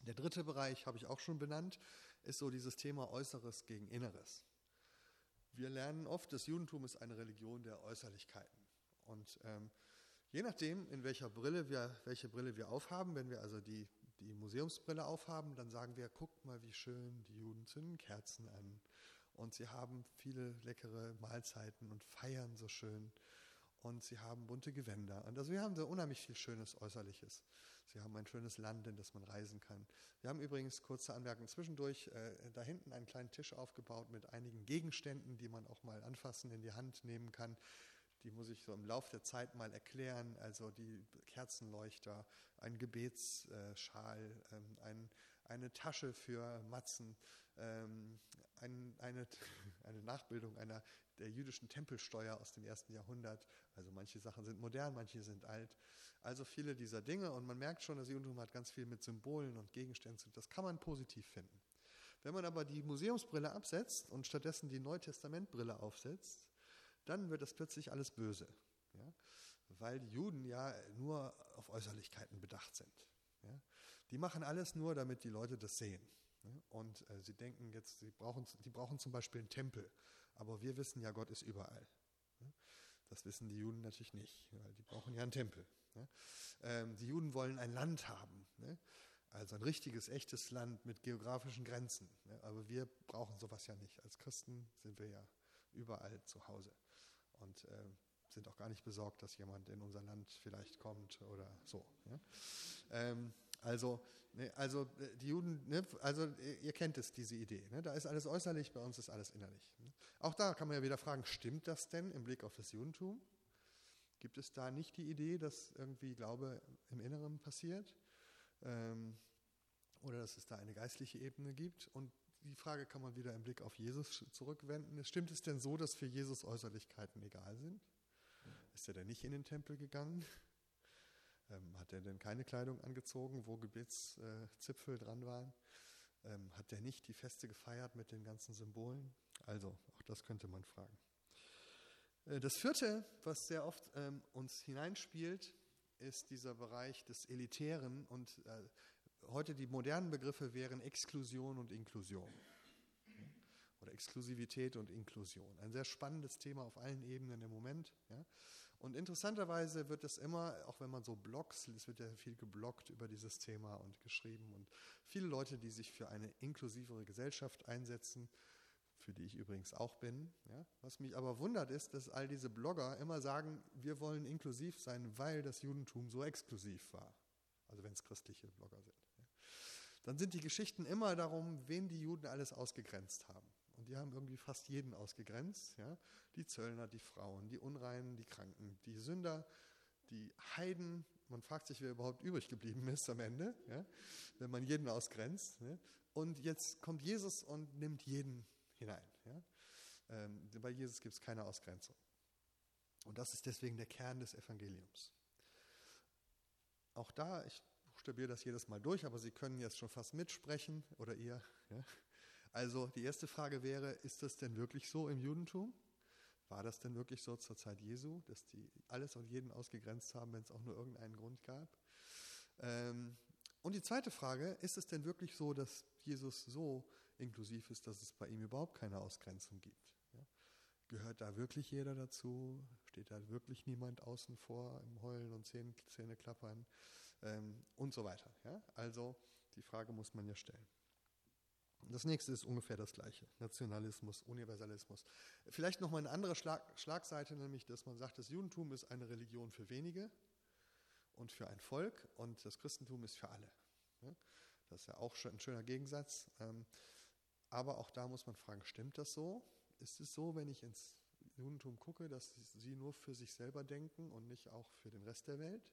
Der dritte Bereich habe ich auch schon benannt, ist so dieses Thema Äußeres gegen Inneres. Wir lernen oft, das Judentum ist eine Religion der Äußerlichkeiten. Und ähm, je nachdem, in welcher Brille wir, welche Brille wir aufhaben, wenn wir also die, die Museumsbrille aufhaben, dann sagen wir, guckt mal, wie schön die Juden zünden Kerzen an. Und sie haben viele leckere Mahlzeiten und feiern so schön und sie haben bunte Gewänder. Und also wir haben so unheimlich viel Schönes Äußerliches. Sie haben ein schönes Land, in das man reisen kann. Wir haben übrigens, kurze Anmerkung zwischendurch, äh, da hinten einen kleinen Tisch aufgebaut mit einigen Gegenständen, die man auch mal anfassen, in die Hand nehmen kann. die muss ich so im Laufe der Zeit mal erklären. Also die Kerzenleuchter, ein Gebetsschal, ähm, ein, eine Tasche für Matzen, ähm, ein, eine, <laughs> eine Nachbildung einer der jüdischen Tempelsteuer aus dem ersten Jahrhundert. Also manche Sachen sind modern, manche sind alt. Also viele dieser Dinge und man merkt schon, das Judentum hat ganz viel mit Symbolen und Gegenständen zu tun. Das kann man positiv finden. Wenn man aber die Museumsbrille absetzt und stattdessen die Neutestamentbrille aufsetzt, dann wird das plötzlich alles böse. Ja? Weil die Juden ja nur auf Äußerlichkeiten bedacht sind. Ja? Die machen alles nur, damit die Leute das sehen. Ja? Und äh, sie denken jetzt, sie brauchen, die brauchen zum Beispiel einen Tempel. Aber wir wissen ja, Gott ist überall. Das wissen die Juden natürlich nicht, weil die brauchen ja einen Tempel. Ähm, die Juden wollen ein Land haben. Ne? Also ein richtiges, echtes Land mit geografischen Grenzen. Aber wir brauchen sowas ja nicht. Als Christen sind wir ja überall zu Hause und äh, sind auch gar nicht besorgt, dass jemand in unser Land vielleicht kommt oder so. Ja? Ähm, also, ne, also äh, die Juden, ne, also äh, ihr kennt es, diese Idee. Ne? Da ist alles äußerlich, bei uns ist alles innerlich. Ne? Auch da kann man ja wieder fragen, stimmt das denn im Blick auf das Judentum? Gibt es da nicht die Idee, dass irgendwie Glaube im Inneren passiert? Ähm, oder dass es da eine geistliche Ebene gibt? Und die Frage kann man wieder im Blick auf Jesus zurückwenden. Stimmt es denn so, dass für Jesus Äußerlichkeiten egal sind? Ist er denn nicht in den Tempel gegangen? Ähm, hat er denn keine Kleidung angezogen, wo Gebetszipfel dran waren? Ähm, hat er nicht die Feste gefeiert mit den ganzen Symbolen? Also, auch das könnte man fragen. Äh, das vierte, was sehr oft ähm, uns hineinspielt, ist dieser Bereich des Elitären und äh, heute die modernen Begriffe wären Exklusion und Inklusion. Oder Exklusivität und Inklusion. Ein sehr spannendes Thema auf allen Ebenen im Moment. Ja. Und interessanterweise wird es immer, auch wenn man so Blogs, es wird ja viel gebloggt über dieses Thema und geschrieben und viele Leute, die sich für eine inklusivere Gesellschaft einsetzen, für die ich übrigens auch bin. Ja. Was mich aber wundert ist, dass all diese Blogger immer sagen, wir wollen inklusiv sein, weil das Judentum so exklusiv war. Also wenn es christliche Blogger sind dann sind die Geschichten immer darum, wen die Juden alles ausgegrenzt haben. Und die haben irgendwie fast jeden ausgegrenzt. Ja? Die Zöllner, die Frauen, die Unreinen, die Kranken, die Sünder, die Heiden. Man fragt sich, wer überhaupt übrig geblieben ist am Ende, ja? wenn man jeden ausgrenzt. Ja? Und jetzt kommt Jesus und nimmt jeden hinein. Ja? Ähm, bei Jesus gibt es keine Ausgrenzung. Und das ist deswegen der Kern des Evangeliums. Auch da, ich buchstabiere das jedes Mal durch, aber Sie können jetzt schon fast mitsprechen oder ihr. Ja? Also die erste Frage wäre, ist das denn wirklich so im Judentum? War das denn wirklich so zur Zeit Jesu, dass die alles und jeden ausgegrenzt haben, wenn es auch nur irgendeinen Grund gab? Ähm, und die zweite Frage, ist es denn wirklich so, dass Jesus so inklusiv ist, dass es bei ihm überhaupt keine Ausgrenzung gibt? Ja? Gehört da wirklich jeder dazu? Steht da wirklich niemand außen vor im Heulen und Zähneklappern? ähm, und so weiter. Ja? Also die Frage muss man ja stellen. Das nächste ist ungefähr das gleiche. Nationalismus, Universalismus. Vielleicht nochmal eine andere Schlag, Schlagseite, nämlich, dass man sagt, das Judentum ist eine Religion für wenige und für ein Volk und das Christentum ist für alle. Das ist ja auch ein schöner Gegensatz. Ähm, aber auch da muss man fragen, stimmt das so? Ist es so, wenn ich ins Judentum gucke, dass sie nur für sich selber denken und nicht auch für den Rest der Welt?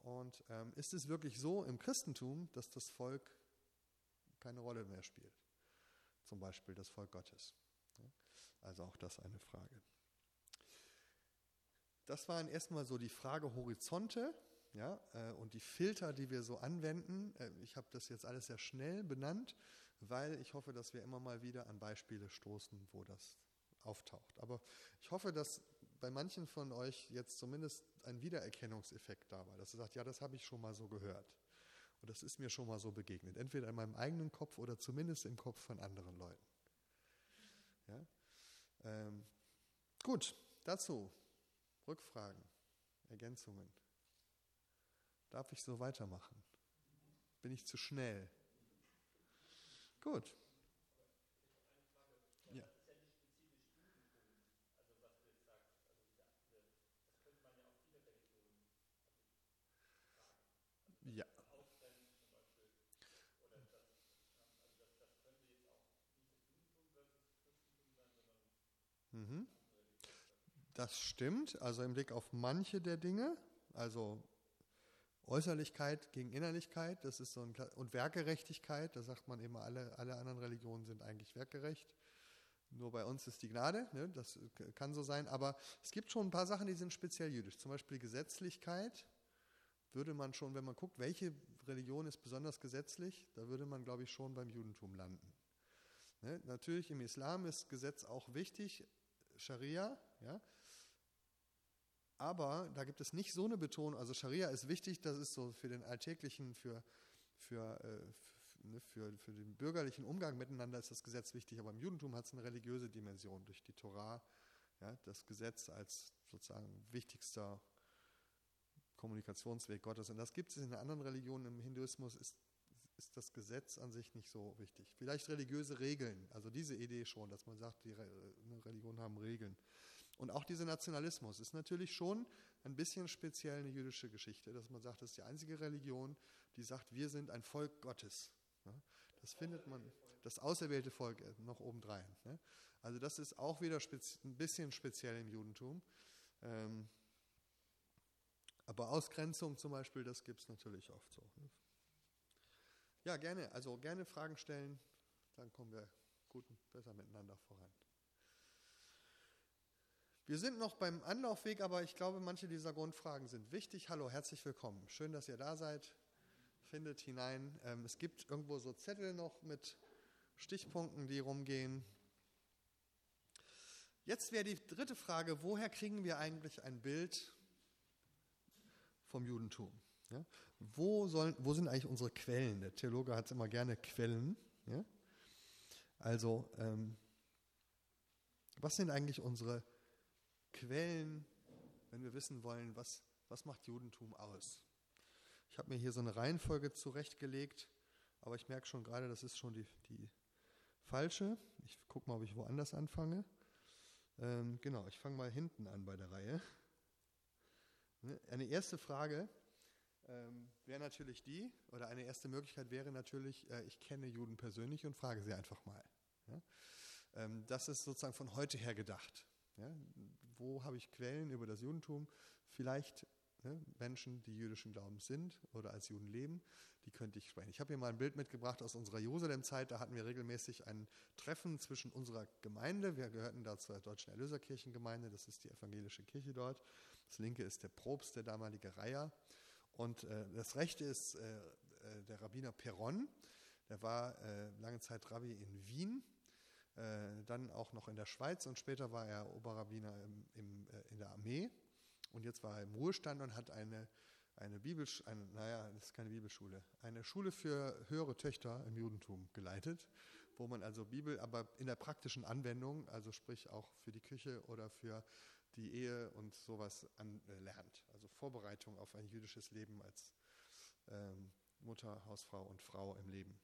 Und ähm, ist es wirklich so im Christentum, dass das Volk keine Rolle mehr spielt? Zum Beispiel das Volk Gottes. Also auch das eine Frage. Das waren erstmal so die Frage Horizonte ja, äh, und die Filter, die wir so anwenden. Äh, ich habe das jetzt alles sehr schnell benannt, weil ich hoffe, dass wir immer mal wieder an Beispiele stoßen, wo das auftaucht. Aber ich hoffe, dass bei manchen von euch jetzt zumindest ein Wiedererkennungseffekt da war, dass ihr sagt, ja, das habe ich schon mal so gehört. Und das ist mir schon mal so begegnet. Entweder in meinem eigenen Kopf oder zumindest im Kopf von anderen Leuten. Ja? Ähm, gut, dazu Rückfragen, Ergänzungen. Darf ich so weitermachen? Bin ich zu schnell? Gut. Das stimmt, also im Blick auf manche der Dinge, also Äußerlichkeit gegen Innerlichkeit, das ist so ein und Werkgerechtigkeit, da sagt man immer, alle, alle anderen Religionen sind eigentlich werkgerecht. Nur bei uns ist die Gnade, ne? das kann so sein, aber es gibt schon ein paar Sachen, die sind speziell jüdisch. Zum Beispiel Gesetzlichkeit würde man schon, wenn man guckt, welche Religion ist besonders gesetzlich, da würde man, glaube ich, schon beim Judentum landen. Ne? Natürlich im Islam ist Gesetz auch wichtig, Scharia, ja, aber da gibt es nicht so eine Betonung. Also Scharia ist wichtig, das ist so für den alltäglichen, für, für, äh, ne, für, für den bürgerlichen Umgang miteinander ist das Gesetz wichtig. Aber im Judentum hat es eine religiöse Dimension durch die Torah, ja, das Gesetz als sozusagen wichtigster Kommunikationsweg Gottes. Und das gibt es in anderen Religionen. Im Hinduismus ist, ist das Gesetz an sich nicht so wichtig. Vielleicht religiöse Regeln, also diese Idee schon, dass man sagt, die ne, Religionen haben Regeln. Und auch dieser Nationalismus ist natürlich schon ein bisschen speziell eine jüdische Geschichte, dass man sagt, das ist die einzige Religion, die sagt, wir sind ein Volk Gottes. Das findet man, das auserwählte Volk äh, noch obendrein. Also das ist auch wieder ein bisschen speziell im Judentum. Ähm, aber Ausgrenzung zum Beispiel, das gibt es natürlich oft so. Ja, gerne, also gerne Fragen stellen, dann kommen wir gut besser miteinander voran. Wir sind noch beim Anlaufweg, aber ich glaube, manche dieser Grundfragen sind wichtig. Hallo, herzlich willkommen. Schön, dass ihr da seid. Findet hinein. Ähm, es gibt irgendwo so Zettel noch mit Stichpunkten, die rumgehen. Jetzt wäre die dritte Frage, woher kriegen wir eigentlich ein Bild vom Judentum? Ja? Wo, sollen, wo sind eigentlich unsere Quellen? Der Theologe hat immer gerne Quellen. Ja? Also, ähm, was sind eigentlich unsere Quellen? Quellen, wenn wir wissen wollen, was, was macht Judentum aus. Ich habe mir hier so eine Reihenfolge zurechtgelegt, aber ich merke schon gerade, das ist schon die, die falsche. Ich gucke mal, ob ich woanders anfange. Ähm, genau, ich fange mal hinten an bei der Reihe. Ne, eine erste Frage ähm, wäre natürlich die, oder eine erste Möglichkeit wäre natürlich, äh, ich kenne Juden persönlich und frage sie einfach mal. Ja? Ähm, das ist sozusagen von heute her gedacht. Ja? Wo habe ich Quellen über das Judentum? Vielleicht ne, Menschen, die jüdischen Glaubens sind oder als Juden leben, die könnte ich sprechen. Ich habe hier mal ein Bild mitgebracht aus unserer Jerusalem-Zeit. Da hatten wir regelmäßig ein Treffen zwischen unserer Gemeinde. Wir gehörten da zur Deutschen Erlöserkirchengemeinde. Das ist die evangelische Kirche dort. Das linke ist der Probst, der damalige Reiher. Und äh, das rechte ist äh, äh der Rabbiner Peron. Der war äh, lange Zeit Rabbi in Wien äh, dann auch noch in der Schweiz und später war er Oberrabbiner im, im, äh, in der Armee und jetzt war er im Ruhestand und hat eine, eine Bibelsch eine, naja, das ist keine Bibelschule, eine Schule für höhere Töchter im Judentum geleitet, wo man also Bibel, aber in der praktischen Anwendung, also sprich auch für die Küche oder für die Ehe und sowas an, äh, lernt. Also Vorbereitung auf ein jüdisches Leben als ähm, Mutter, Hausfrau und Frau im Leben.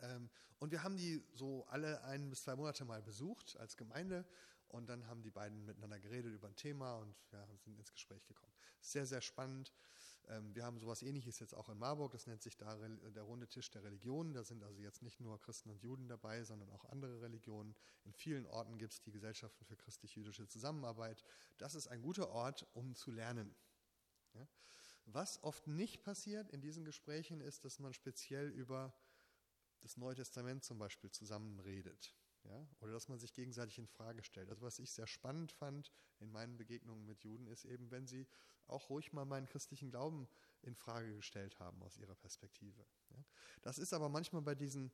Ähm, und wir haben die so alle ein bis zwei Monate mal besucht als Gemeinde und dann haben die beiden miteinander geredet über ein Thema und ja, sind ins Gespräch gekommen. Sehr, sehr spannend. Ähm, wir haben sowas ähnliches jetzt auch in Marburg, das nennt sich da der runde Tisch der Religionen. Da sind also jetzt nicht nur Christen und Juden dabei, sondern auch andere Religionen. In vielen Orten gibt es die Gesellschaften für christlich-jüdische Zusammenarbeit. Das ist ein guter Ort, um zu lernen. Was oft nicht passiert in diesen Gesprächen ist, dass man speziell über das Neue Testament zum Beispiel zusammenredet. Ja? Oder dass man sich gegenseitig in Frage stellt. Also was ich sehr spannend fand in meinen Begegnungen mit Juden ist eben, wenn sie auch ruhig mal meinen christlichen Glauben in Frage gestellt haben aus ihrer Perspektive. Ja? Das ist aber manchmal bei diesen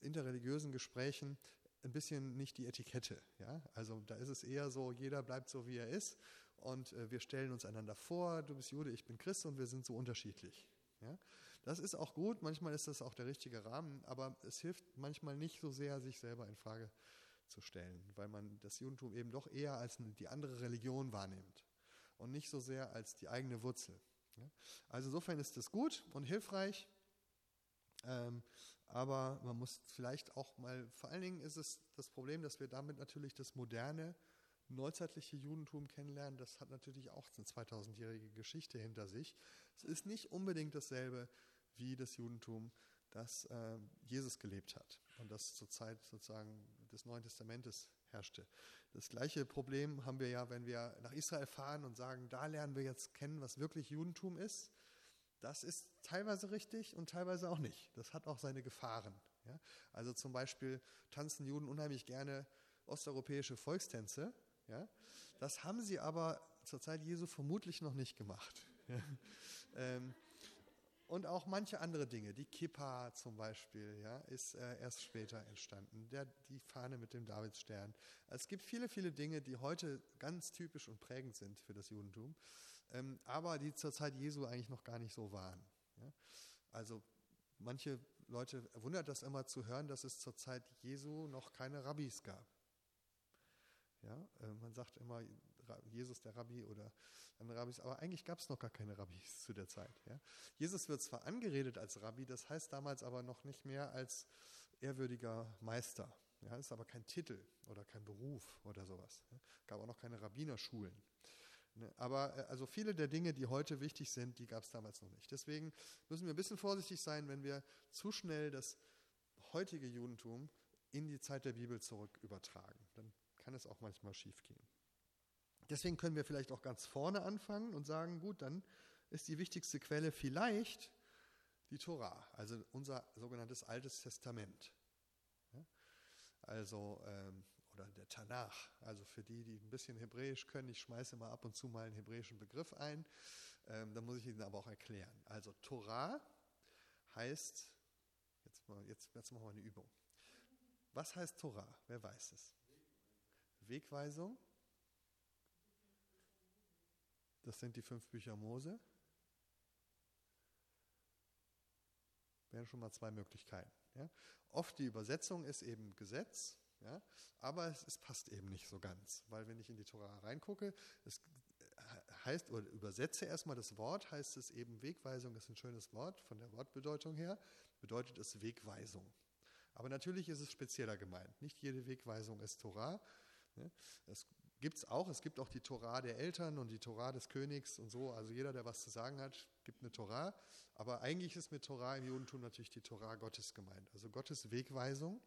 interreligiösen Gesprächen ein bisschen nicht die Etikette. Ja? Also da ist es eher so, jeder bleibt so, wie er ist und äh, wir stellen uns einander vor, du bist Jude, ich bin Christ und wir sind so unterschiedlich. Ja? Das ist auch gut, manchmal ist das auch der richtige Rahmen, aber es hilft manchmal nicht so sehr, sich selber in Frage zu stellen, weil man das Judentum eben doch eher als die andere Religion wahrnimmt und nicht so sehr als die eigene Wurzel. Also insofern ist das gut und hilfreich, ähm, aber man muss vielleicht auch mal, vor allen Dingen ist es das Problem, dass wir damit natürlich das moderne, neuzeitliche Judentum kennenlernen. Das hat natürlich auch eine 2000-jährige Geschichte hinter sich. Es ist nicht unbedingt dasselbe wie das Judentum, das äh, Jesus gelebt hat und das zur Zeit sozusagen des Neuen Testamentes herrschte. Das gleiche Problem haben wir ja, wenn wir nach Israel fahren und sagen, da lernen wir jetzt kennen, was wirklich Judentum ist. Das ist teilweise richtig und teilweise auch nicht. Das hat auch seine Gefahren. Ja? Also zum Beispiel tanzen Juden unheimlich gerne osteuropäische Volkstänze. Ja? Das haben sie aber zur Zeit Jesu vermutlich noch nicht gemacht. <laughs> Ja? Ähm, und auch manche andere Dinge, die Kippa zum Beispiel, ja, ist äh, erst später entstanden. Der, die Fahne mit dem Davidsstern. Es gibt viele, viele Dinge, die heute ganz typisch und prägend sind für das Judentum, ähm, aber die zur Zeit Jesu eigentlich noch gar nicht so waren. Ja. Also manche Leute wundert das immer zu hören, dass es zur Zeit Jesu noch keine Rabbis gab. Ja, äh, man sagt immer Jesus der Rabbi oder andere Rabbis, aber eigentlich gab es noch gar keine Rabbis zu der Zeit. Ja. Jesus wird zwar angeredet als Rabbi, das heißt damals aber noch nicht mehr als ehrwürdiger Meister. Ja, ist aber kein Titel oder kein Beruf oder sowas. Ja. Gab auch noch keine Rabbinerschulen. Ne, aber äh, also viele der Dinge, die heute wichtig sind, die gab es damals noch nicht. Deswegen müssen wir ein bisschen vorsichtig sein, wenn wir zu schnell das heutige Judentum in die Zeit der Bibel zurück übertragen. Dann kann es auch manchmal schiefgehen. Deswegen können wir vielleicht auch ganz vorne anfangen und sagen, gut, dann ist die wichtigste Quelle vielleicht die Tora, also unser sogenanntes Altes Testament. Also, ähm, oder der Tanach. Also für die, die ein bisschen Hebräisch können, ich schmeiße mal ab und zu mal einen hebräischen Begriff ein, ähm, dann muss ich Ihnen aber auch erklären. Also Torah heißt, jetzt, jetzt, jetzt machen wir eine Übung. Was heißt Torah? Wer weiß es? Wegweisung. Das sind die fünf Bücher Mose. Wären schon mal zwei Möglichkeiten. Ja. Oft die Übersetzung ist eben Gesetz, ja, aber es, es, passt eben nicht so ganz, weil wenn ich in die Tora reingucke, es heißt, oder übersetze erstmal das Wort, heißt es eben Wegweisung, ist ein schönes Wort von der Wortbedeutung her, bedeutet es Wegweisung. Aber natürlich ist es spezieller gemeint. Nicht jede Wegweisung ist Torah. Es gibt es auch. Es gibt auch die Torah der Eltern und die Torah des Königs und so. Also jeder, der was zu sagen hat, gibt eine Torah. Aber eigentlich ist mit Torah im Judentum natürlich die Torah Gottes gemeint. Also Gottes Wegweisung.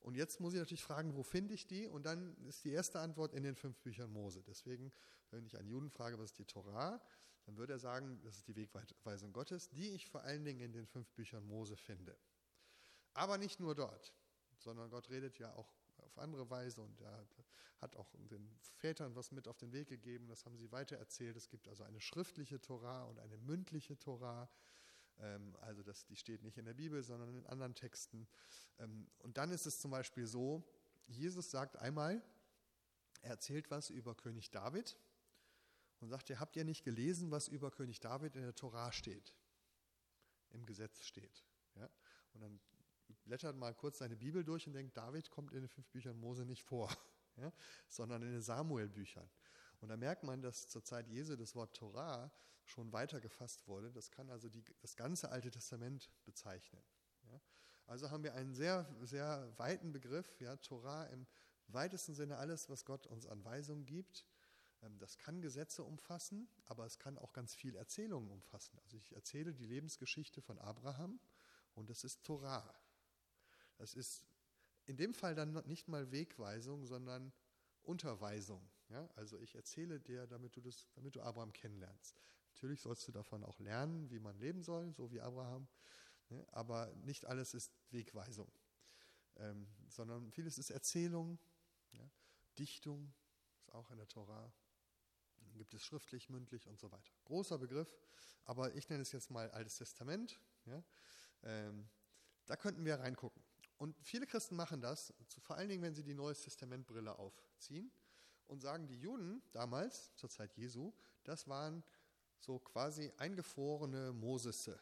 Und jetzt muss ich natürlich fragen, wo finde ich die? Und dann ist die erste Antwort in den fünf Büchern Mose. Deswegen, wenn ich einen Juden frage, was ist die Torah, dann würde er sagen, das ist die Wegweisung Gottes, die ich vor allen Dingen in den fünf Büchern Mose finde. Aber nicht nur dort, sondern Gott redet ja auch auf andere Weise und er hat auch den Vätern was mit auf den Weg gegeben, das haben sie weitererzählt. Es gibt also eine schriftliche Torah und eine mündliche Torah. Ähm, also das, die steht nicht in der Bibel, sondern in anderen Texten. Ähm, und dann ist es zum Beispiel so, Jesus sagt einmal, er erzählt was über König David und sagt, ihr habt ja nicht gelesen, was über König David in der Torah steht, im Gesetz steht. Ja? Und dann blättert mal kurz seine Bibel durch und denkt, David kommt in den fünf Büchern Mose nicht vor, <laughs> ja, sondern in den Samuel-Büchern. Und da merkt man, dass zur Zeit Jesu das Wort Torah schon weiter gefasst wurde. Das kann also die, das ganze Alte Testament bezeichnen. Ja. Also haben wir einen sehr, sehr weiten Begriff, ja, Torah im weitesten Sinne alles, was Gott uns an Weisungen gibt. Ähm, das kann Gesetze umfassen, aber es kann auch ganz viel Erzählungen umfassen. Also ich erzähle die Lebensgeschichte von Abraham und das ist Torah. Das ist in dem Fall dann nicht mal Wegweisung, sondern Unterweisung. Ja? Also ich erzähle dir, damit du, das, damit du Abraham kennenlernst. Natürlich sollst du davon auch lernen, wie man leben soll, so wie Abraham. Ne? Aber nicht alles ist Wegweisung, ähm, sondern vieles ist Erzählung, ja? Dichtung, ist auch in der Torah. Dann gibt es schriftlich, mündlich und so weiter. Großer Begriff, aber ich nenne es jetzt mal Altes Testament. Ja? Ähm, da könnten wir reingucken. Und viele Christen machen das, vor allen Dingen, wenn sie die Neues Testament-Brille aufziehen und sagen, die Juden damals, zur Zeit Jesu, das waren so quasi eingefrorene Mosesse.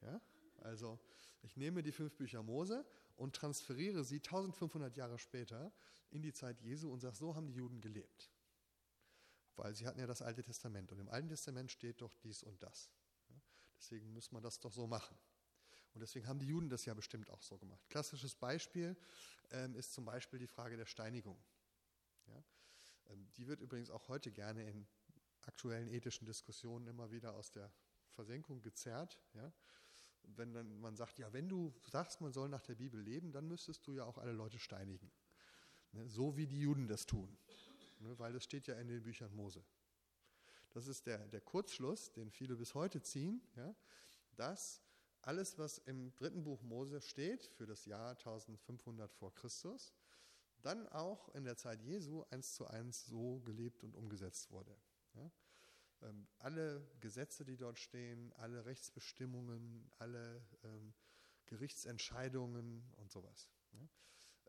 Ja? Also ich nehme die fünf Bücher Mose und transferiere sie 1500 Jahre später in die Zeit Jesu und sage, so haben die Juden gelebt. Weil sie hatten ja das Alte Testament und im Alten Testament steht doch dies und das. Deswegen muss man das doch so machen. Und deswegen haben die Juden das ja bestimmt auch so gemacht. Klassisches Beispiel ähm, ist zum Beispiel die Frage der Steinigung. Ja? Ähm, die wird übrigens auch heute gerne in aktuellen ethischen Diskussionen immer wieder aus der Versenkung gezerrt. Ja? Wenn dann man sagt, ja, wenn du sagst, man soll nach der Bibel leben, dann müsstest du ja auch alle Leute steinigen. Ne? So wie die Juden das tun. Ne? Weil das steht ja in den Büchern Mose. Das ist der, der Kurzschluss, den viele bis heute ziehen, ja, dass alles, was im dritten Buch Mose steht, für das Jahr 1500 vor Christus, dann auch in der Zeit Jesu eins zu eins so gelebt und umgesetzt wurde. Ja. Ähm, alle Gesetze, die dort stehen, alle Rechtsbestimmungen, alle ähm, Gerichtsentscheidungen und sowas. Ja.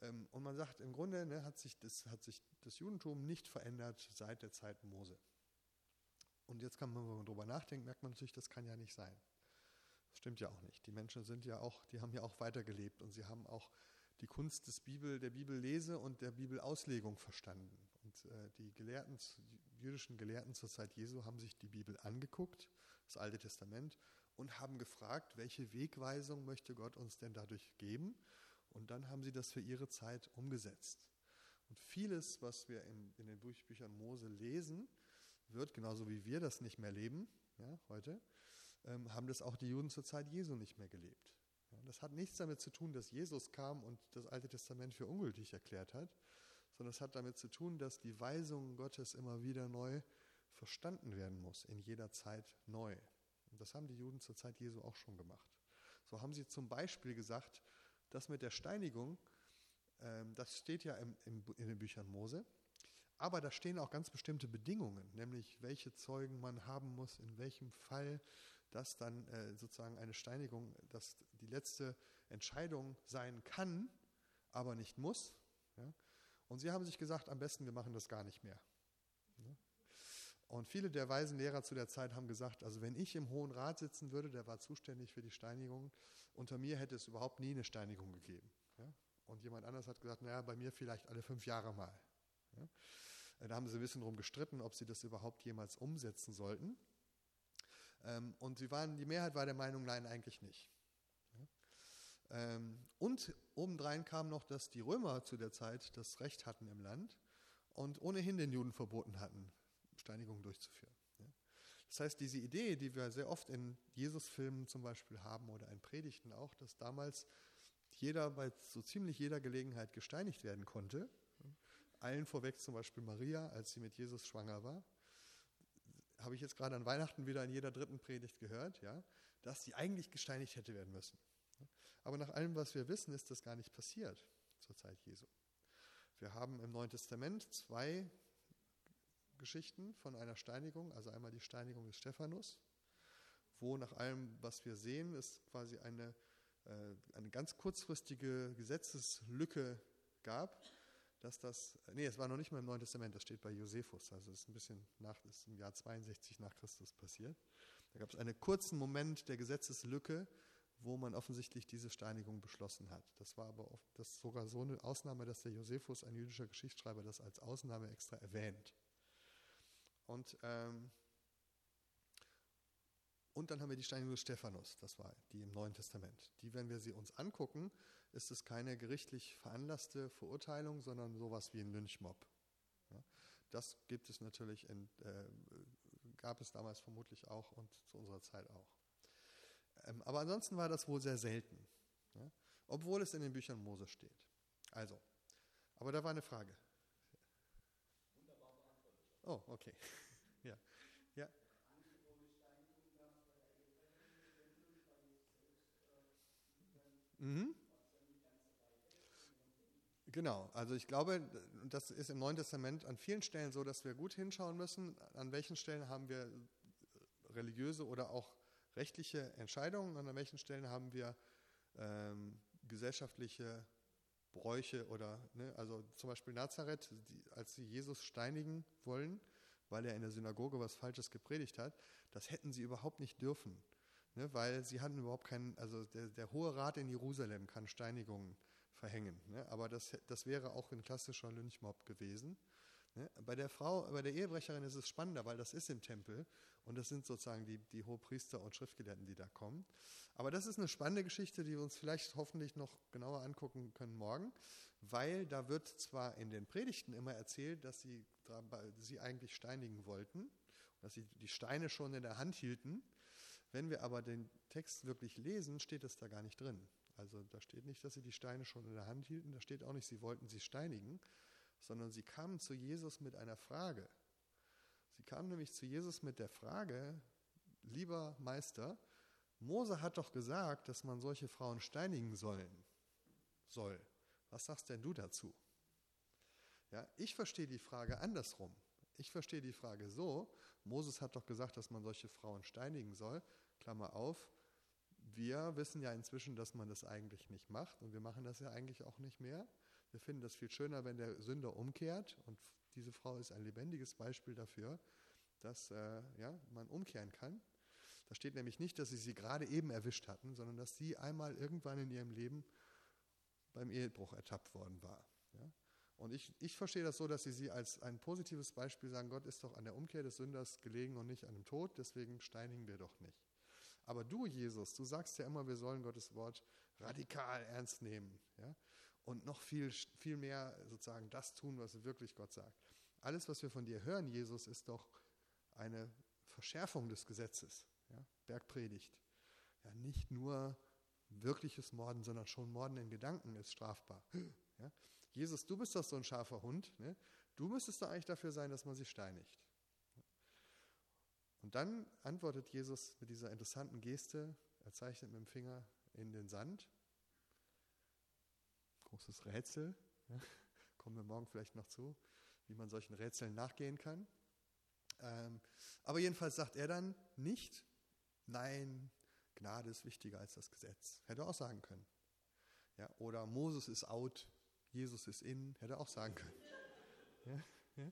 Ähm, und man sagt, im Grunde ne, hat, sich das, hat sich das Judentum nicht verändert seit der Zeit Mose. Und jetzt kann man, wenn man darüber nachdenkt, merkt man natürlich, das kann ja nicht sein. Das stimmt ja auch nicht. Die Menschen sind ja auch, die haben ja auch weitergelebt und sie haben auch die Kunst des Bibel, der Bibellese und der Bibelauslegung verstanden. Und äh, die Gelehrten, die jüdischen Gelehrten zur Zeit Jesu haben sich die Bibel angeguckt, das Alte Testament, und haben gefragt, welche Wegweisung möchte Gott uns denn dadurch geben? Und dann haben sie das für ihre Zeit umgesetzt. Und vieles, was wir in, den Büchern Mose lesen, wird, genauso wie wir das nicht mehr leben ja, heute, haben das auch die Juden zur Zeit Jesu nicht mehr gelebt. Das hat nichts damit zu tun, dass Jesus kam und das Alte Testament für ungültig erklärt hat, sondern es hat damit zu tun, dass die Weisung Gottes immer wieder neu verstanden werden muss, in jeder Zeit neu. Und das haben die Juden zur Zeit Jesu auch schon gemacht. So haben sie zum Beispiel gesagt, das mit der Steinigung, ähm, das steht ja in den Büchern Mose, aber da stehen auch ganz bestimmte Bedingungen, nämlich welche Zeugen man haben muss, in welchem Fall, dass dann äh, sozusagen eine Steinigung, dass die letzte Entscheidung sein kann, aber nicht muss. Und sie haben sich gesagt, am besten wir machen das gar nicht mehr. Ja? Und viele der weisen Lehrer zu der Zeit haben gesagt, also wenn ich im Hohen Rat sitzen würde, der war zuständig für die Steinigung, unter mir hätte es überhaupt nie eine Steinigung gegeben. Und jemand anders hat gesagt, naja, bei mir vielleicht alle fünf Jahre mal. Ja? Da haben sie ein bisschen drum gestritten, ob sie das überhaupt jemals umsetzen sollten. Ähm, und sie waren, die Mehrheit war der Meinung, nein, eigentlich nicht. Ähm, und obendrein kam noch, dass die Römer zu der Zeit das Recht hatten im Land und ohnehin den Juden verboten hatten, Steinigungen durchzuführen. Das heißt, diese Idee, die wir sehr oft in Jesus-Filmen zum Beispiel haben oder in Predigten auch, dass damals jeder bei so ziemlich jeder Gelegenheit gesteinigt werden konnte, allen vorweg zum Beispiel Maria, als sie mit Jesus schwanger war, habe ich jetzt gerade an Weihnachten wieder in jeder dritten Predigt gehört, ja, dass sie eigentlich gesteinigt hätte werden müssen. Aber nach allem, was wir wissen, ist das gar nicht passiert zur Zeit Jesu. Wir haben im Neuen Testament zwei Geschichten von einer Steinigung, also einmal die Steinigung des Stephanus, wo nach allem, was wir sehen, es quasi eine, äh, eine ganz kurzfristige Gesetzeslücke gab, dass das, nee, es war noch nicht mal im Neuen Testament, das steht bei Josephus, also es ist ein bisschen nach, ist im Jahr 62 nach Christus passiert. Da gab es einen kurzen Moment der Gesetzeslücke, wo man offensichtlich diese Steinigung beschlossen hat. Das war aber oft, das sogar so eine Ausnahme, dass der Josephus, ein jüdischer Geschichtsschreiber, das als Ausnahme extra erwähnt. Und, ähm, und dann haben wir die Steinigung des Stephanus, das war die im Neuen Testament. Die, wenn wir sie uns angucken, ist es keine gerichtlich veranlasste Verurteilung, sondern sowas wie ein Lynchmob. Ja, das gibt es natürlich, in, äh, gab es damals vermutlich auch und zu unserer Zeit auch. Ähm, aber ansonsten war das wohl sehr selten, ja, obwohl es in den Büchern Mose steht. Also, aber da war eine Frage. Oh, okay. <laughs> ja. ja. Mhm. Genau, also ich glaube, das ist im Neuen Testament an vielen Stellen so, dass wir gut hinschauen müssen, an welchen Stellen haben wir religiöse oder auch rechtliche Entscheidungen, und an welchen Stellen haben wir ähm, gesellschaftliche Bräuche oder, ne, also zum Beispiel Nazareth, die, als sie Jesus steinigen wollen, weil er in der Synagoge was Falsches gepredigt hat, das hätten sie überhaupt nicht dürfen, ne, weil sie hatten überhaupt keinen, also der, der Hohe Rat in Jerusalem kann Steinigungen verhängen, ne, aber das, das wäre auch ein klassischer Lynchmob gewesen. Ne? Bei der Frau, bei der Ehebrecherin ist es spannender, weil das ist im Tempel und das sind sozusagen die, die Hohepriester und Schriftgelehrten, die da kommen. Aber das ist eine spannende Geschichte, die wir uns vielleicht hoffentlich noch genauer angucken können morgen, weil da wird zwar in den Predigten immer erzählt, dass sie, sie eigentlich steinigen wollten, dass sie die Steine schon in der Hand hielten. Wenn wir aber den Text wirklich lesen, steht es da gar nicht drin. Also da steht nicht, dass sie die Steine schon in der Hand hielten, da steht auch nicht, sie wollten sie steinigen, sondern sie kamen zu Jesus mit einer Frage. Sie kamen nämlich zu Jesus mit der Frage, lieber Meister, Mose hat doch gesagt, dass man solche Frauen steinigen sollen, soll. Was sagst denn du dazu? Ja, ich verstehe die Frage andersrum. Ich verstehe die Frage so, Moses hat doch gesagt, dass man solche Frauen steinigen soll. Klammer auf, wir wissen ja inzwischen, dass man das eigentlich nicht macht und wir machen das ja eigentlich auch nicht mehr. Wir finden das viel schöner, wenn der Sünder umkehrt und diese Frau ist ein lebendiges Beispiel dafür, dass äh, ja, man umkehren kann. Da steht nämlich nicht, dass sie sie gerade eben erwischt hatten, sondern dass sie einmal irgendwann in ihrem Leben beim Ehebruch ertappt worden war. Ja? Und ich, ich verstehe das so, dass sie sie als ein positives Beispiel sagen, Gott ist doch an der Umkehr des Sünders gelegen und nicht an dem Tod, deswegen steinigen wir doch nicht. Aber du, Jesus, du sagst ja immer, wir sollen Gottes Wort radikal ernst nehmen. Ja? Und noch viel, viel mehr sozusagen das tun, was wirklich Gott sagt. Alles, was wir von dir hören, Jesus, ist doch eine Verschärfung des Gesetzes. Ja? Bergpredigt. Ja, nicht nur wirkliches Morden, sondern schon Morden in Gedanken ist strafbar. Ja? Jesus, du bist doch so ein scharfer Hund. Ne? Du müsstest doch eigentlich dafür sein, dass man sie steinigt. Und dann antwortet Jesus mit dieser interessanten Geste, er zeichnet mit dem Finger in den Sand. Großes Rätsel, ja? kommen wir morgen vielleicht noch zu, wie man solchen Rätseln nachgehen kann. Ähm, aber jedenfalls sagt er dann nicht, nein, Gnade ist wichtiger als das Gesetz. Hätte er auch sagen können. Ja, oder Moses ist out, Jesus ist in, hätte er auch sagen können. Ja.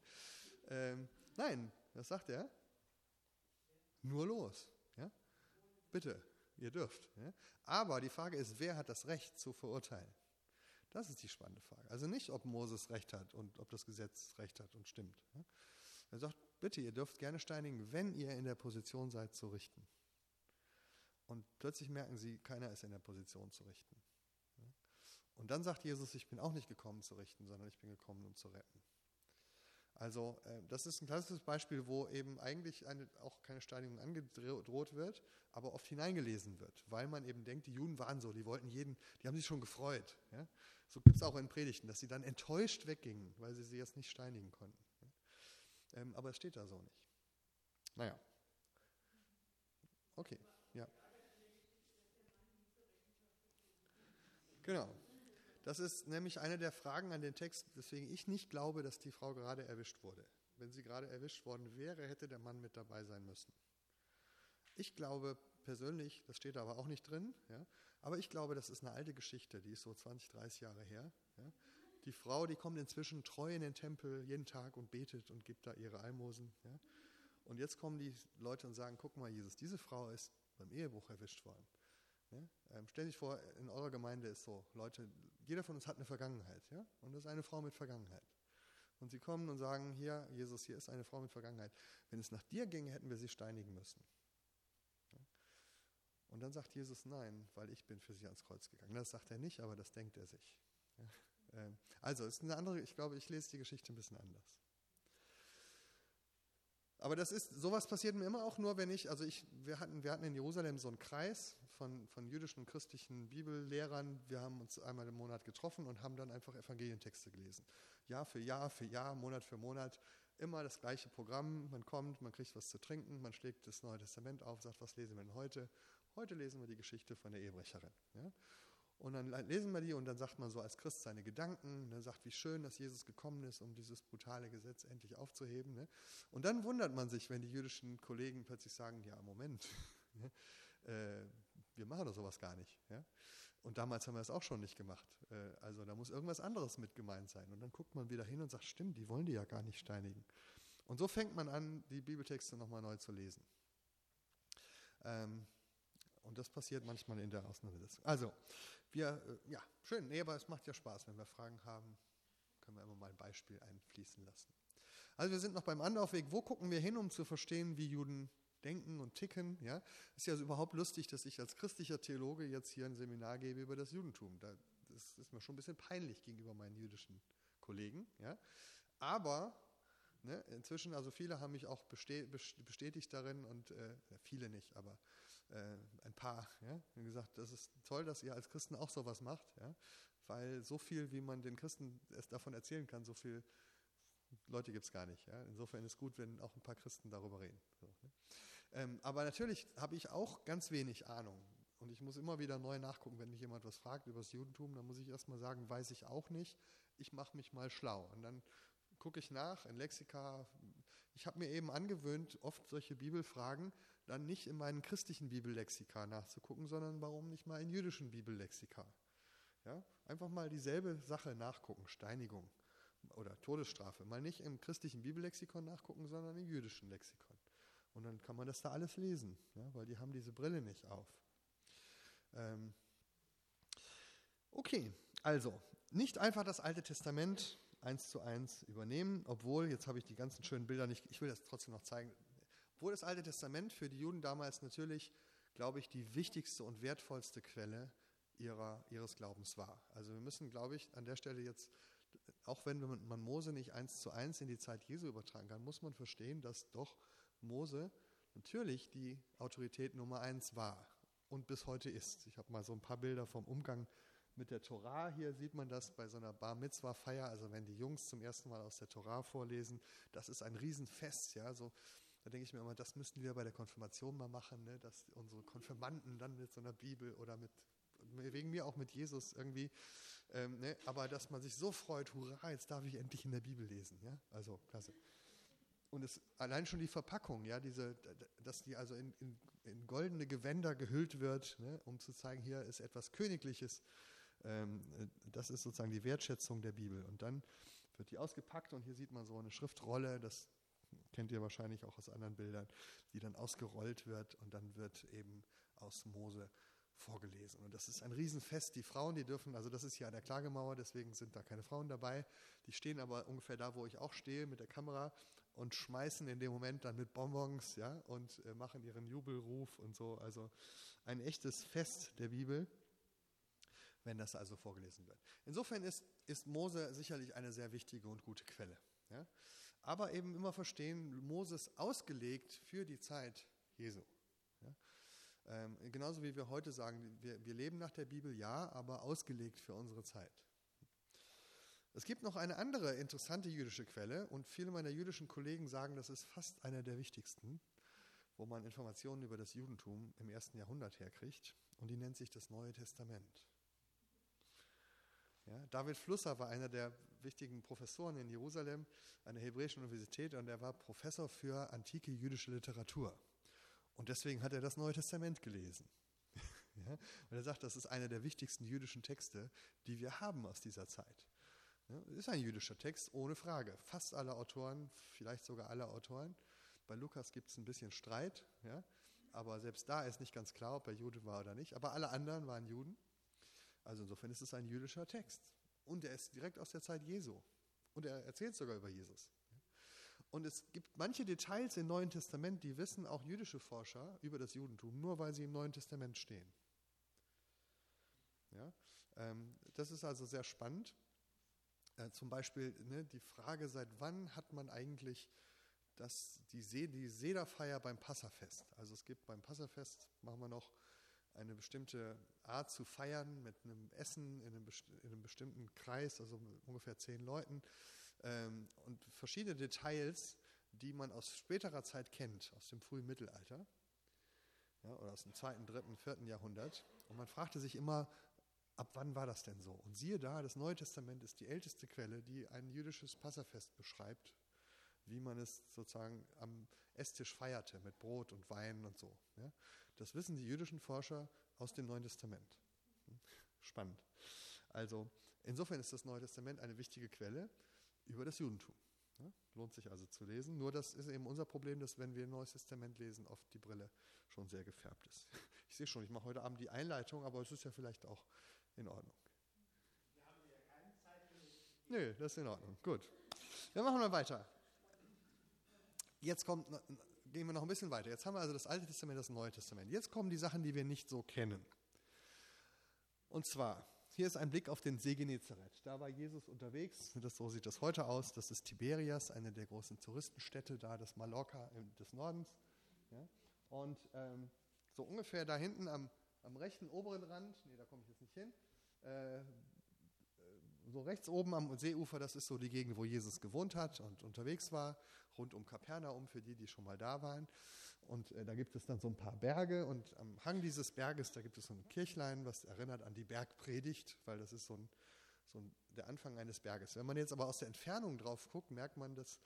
Ähm, nein, was sagt er? Nur los. Ja? Bitte, ihr dürft. Ja? Aber die Frage ist, wer hat das Recht zu verurteilen? Das ist die spannende Frage. Also nicht, ob Moses Recht hat und ob das Gesetz Recht hat und stimmt. Ja? Er sagt, bitte, ihr dürft gerne steinigen, wenn ihr in der Position seid zu richten. Und plötzlich merken sie, keiner ist in der Position zu richten. Und dann sagt Jesus, ich bin auch nicht gekommen zu richten, sondern ich bin gekommen, um zu retten. Also äh, das ist ein klassisches Beispiel, wo eben eigentlich eine, auch keine Steinigung angedroht wird, aber oft hineingelesen wird, weil man eben denkt, die Juden waren so, die wollten jeden, die haben sich schon gefreut. Ja? So gibt es auch in Predigten, dass sie dann enttäuscht weggingen, weil sie sie jetzt nicht steinigen konnten. Ähm, aber es steht da so nicht. Naja. Okay, ja. Genau. Das ist nämlich eine der Fragen an den Text, weswegen ich nicht glaube, dass die Frau gerade erwischt wurde. Wenn sie gerade erwischt worden wäre, hätte der Mann mit dabei sein müssen. Ich glaube persönlich, das steht aber auch nicht drin, ja, aber ich glaube, das ist eine alte Geschichte, die ist so 20, 30 Jahre her. Ja. Die Frau, die kommt inzwischen treu in den Tempel jeden Tag und betet und gibt da ihre Almosen. Ja. Und jetzt kommen die Leute und sagen, guck mal, Jesus, diese Frau ist beim Ehebruch erwischt worden. Ja? Ähm, stell dich vor, in eurer Gemeinde ist so, Leute, jeder von uns hat eine Vergangenheit, ja? Und das ist eine Frau mit Vergangenheit. Und sie kommen und sagen, hier, Jesus, hier ist eine Frau mit Vergangenheit. Wenn es nach dir ginge, hätten wir sie steinigen müssen. Und dann sagt Jesus, nein, weil ich bin für sie ans Kreuz gegangen. Das sagt er nicht, aber das denkt er sich. Ähm, also, es ist eine andere, ich glaube, ich lese die Geschichte ein bisschen anders. Aber das ist, sowas passiert mir immer auch nur, wenn ich, also ich, wir hatten, wir hatten in Jerusalem so einen Kreis von, von jüdischen und christlichen Bibellehrern. Wir haben uns einmal im Monat getroffen und haben dann einfach Evangelientexte gelesen. Jahr für Jahr für Jahr, Monat für Monat. Immer das gleiche Programm. Man kommt, man kriegt was zu trinken, man schlägt das Neue Testament auf, sagt, was lesen wir denn heute? Heute lesen wir die Geschichte von der Ehebrecherin. Ja? Und dann lesen wir die und dann sagt man so als Christ seine Gedanken, ne, sagt, wie schön, dass Jesus gekommen ist, um dieses brutale Gesetz endlich aufzuheben. Ne? Und dann wundert man sich, wenn die jüdischen Kollegen plötzlich sagen, ja, Moment, <laughs> ne, äh, wir machen doch sowas gar nicht. Ja? Und damals haben wir es auch schon nicht gemacht. Äh, also da muss irgendwas anderes mit gemeint sein. Und dann guckt man wieder hin und sagt, stimmt, die wollen die ja gar nicht steinigen. Und so fängt man an, die Bibeltexte nochmal neu zu lesen. Ähm, und das passiert manchmal in der Auseinandersetzung. Also, wir, äh, ja, schön, nee, aber es macht ja Spaß. Wenn wir Fragen haben, können wir immer mal ein Beispiel einfließen lassen. Also wir sind noch beim Anlaufweg. Wo gucken wir hin, um zu verstehen, wie Juden denken und ticken? Ja, ist ja überhaupt lustig, dass ich als christlicher Theologe jetzt hier ein Seminar gebe über das Judentum. Das ist mir schon ein bisschen peinlich gegenüber meinen jüdischen Kollegen. Ja, aber ne, inzwischen, also viele haben mich auch bestätigt darin und äh, viele nicht, aber äh, ein Paar, ja, und gesagt, das ist toll, dass ihr als Christen auch sowas macht, ja, weil so viel, wie man den Christen es davon erzählen kann, so viel Leute gibt es gar nicht. Ja. Insofern ist es gut, wenn auch ein paar Christen darüber reden. So, ne? ähm, aber natürlich habe ich auch ganz wenig Ahnung. Und ich muss immer wieder neu nachgucken, wenn mich jemand was fragt über das Judentum, dann muss ich erstmal sagen, weiß ich auch nicht. Ich mache mich mal schlau. Und dann gucke ich nach in Lexika. Ich habe mir eben angewöhnt, oft solche Bibelfragen dann nicht in meinen christlichen Bibellexika nachzugucken, sondern warum nicht mal in jüdischen Bibellexika. Ja? Einfach mal dieselbe Sache nachgucken, Steinigung oder Todesstrafe. Mal nicht im christlichen Bibellexikon nachgucken, sondern im jüdischen Lexikon. Und dann kann man das da alles lesen, ja? weil die haben diese Brille nicht auf. Ähm okay, also nicht einfach das Alte Testament eins zu eins übernehmen, obwohl, jetzt habe ich die ganzen schönen Bilder nicht, ich will das trotzdem noch zeigen, obwohl das Alte Testament für die Juden damals natürlich, glaube ich, die wichtigste und wertvollste Quelle ihrer, ihres Glaubens war. Also wir müssen, glaube ich, an der Stelle jetzt, auch wenn man Mose nicht eins zu eins in die Zeit Jesu übertragen kann, muss man verstehen, dass doch Mose natürlich die Autorität Nummer eins war und bis heute ist. Ich habe mal so ein paar Bilder vom Umgang mit der Torah. Hier sieht man das bei so einer Bar Mitzvah Feier, also wenn die Jungs zum ersten Mal aus der Torah vorlesen, das ist ein Riesenfest, ja, so da denke ich mir immer, das müssten wir bei der Konfirmation mal machen, ne? dass unsere Konfirmanden dann mit so einer Bibel oder mit, wegen mir auch mit Jesus irgendwie, ähm, ne? aber dass man sich so freut, hurra, jetzt darf ich endlich in der Bibel lesen. Ja? Also, klasse. Und es, allein schon die Verpackung, ja, diese, dass die also in, in, in goldene Gewänder gehüllt wird, ne? um zu zeigen, hier ist etwas Königliches. Ähm, das ist sozusagen die Wertschätzung der Bibel. Und dann wird die ausgepackt und hier sieht man so eine Schriftrolle, das kennt ihr wahrscheinlich auch aus anderen Bildern, die dann ausgerollt wird und dann wird eben aus Mose vorgelesen. Und das ist ein Riesenfest. Die Frauen, die dürfen, also das ist hier an der Klagemauer, deswegen sind da keine Frauen dabei. Die stehen aber ungefähr da, wo ich auch stehe, mit der Kamera und schmeißen in dem Moment dann mit Bonbons, ja, und äh, machen ihren Jubelruf und so. Also ein echtes Fest der Bibel, wenn das also vorgelesen wird. Insofern ist, ist Mose sicherlich eine sehr wichtige und gute Quelle. Ja aber eben immer verstehen, Moses ausgelegt für die Zeit Jesu. Ja? Ähm, genauso wie wir heute sagen, wir, wir leben nach der Bibel, ja, aber ausgelegt für unsere Zeit. Es gibt noch eine andere interessante jüdische Quelle und viele meiner jüdischen Kollegen sagen, das ist fast einer der wichtigsten, wo man Informationen über das Judentum im ersten Jahrhundert herkriegt und die nennt sich das Neue Testament. Ja, David Flusser war einer der wichtigen Professoren in Jerusalem an der Hebräischen Universität und er war Professor für antike jüdische Literatur. Und deswegen hat er das Neue Testament gelesen. <laughs> ja, und er sagt, das ist einer der wichtigsten jüdischen Texte, die wir haben aus dieser Zeit. Ja, ist ein jüdischer Text, ohne Frage. Fast alle Autoren, vielleicht sogar alle Autoren. Bei Lukas gibt es ein bisschen Streit, ja, aber selbst da ist nicht ganz klar, ob er Jude war oder nicht. Aber alle anderen waren Juden. Also insofern ist es ein jüdischer Text. Und er ist direkt aus der Zeit Jesu. Und er erzählt sogar über Jesus. Und es gibt manche Details im Neuen Testament, die wissen auch jüdische Forscher über das Judentum, nur weil sie im Neuen Testament stehen. Ja, ähm, das ist also sehr spannend. Äh, zum Beispiel ne, die Frage, seit wann hat man eigentlich das, die, See, die Sederfeier beim Passafest? Also es gibt beim Passafest, machen wir noch eine bestimmte Art zu feiern mit einem Essen in einem, in einem bestimmten Kreis, also ungefähr zehn Leuten ähm, und verschiedene Details, die man aus späterer Zeit kennt, aus dem frühen Mittelalter ja, oder aus dem zweiten, dritten, vierten Jahrhundert. Und man fragte sich immer, ab wann war das denn so? Und siehe da, das Neue Testament ist die älteste Quelle, die ein jüdisches Passafest beschreibt, wie man es sozusagen am Esstisch feierte mit Brot und Wein und so. Ja. Das wissen die jüdischen Forscher aus dem Neuen Testament. Spannend. Also insofern ist das Neue Testament eine wichtige Quelle über das Judentum. Ja, lohnt sich also zu lesen. Nur das ist eben unser Problem, dass wenn wir ein Neues Testament lesen, oft die Brille schon sehr gefärbt ist. <laughs> Ich sehe schon, ich mache heute Abend die Einleitung, aber es ist ja vielleicht auch in Ordnung. Wir haben ja keine Zeit für. Nö, das ist in Ordnung. Gut. Dann machen wir weiter. Jetzt kommt gehen wir noch ein bisschen weiter. Jetzt haben wir also das Alte Testament, das Neue Testament. Jetzt kommen die Sachen, die wir nicht so kennen. Und zwar, hier ist ein Blick auf den See Genezareth. Da war Jesus unterwegs. Das, so sieht das heute aus. Das ist Tiberias, eine der großen Touristenstädte da, das Mallorca des Nordens. Ja? Und ähm, so ungefähr da hinten am, am rechten oberen Rand, nee, da komme ich jetzt nicht hin, äh, so rechts oben am Seeufer, das ist so die Gegend, wo Jesus gewohnt hat und unterwegs war, rund um Kapernaum, für die, die schon mal da waren. Und äh, da gibt es dann so ein paar Berge und am Hang dieses Berges, da gibt es so ein Kirchlein, was erinnert an die Bergpredigt, weil das ist so, ein, so ein, der Anfang eines Berges. Wenn man jetzt aber aus der Entfernung drauf guckt, merkt man, dass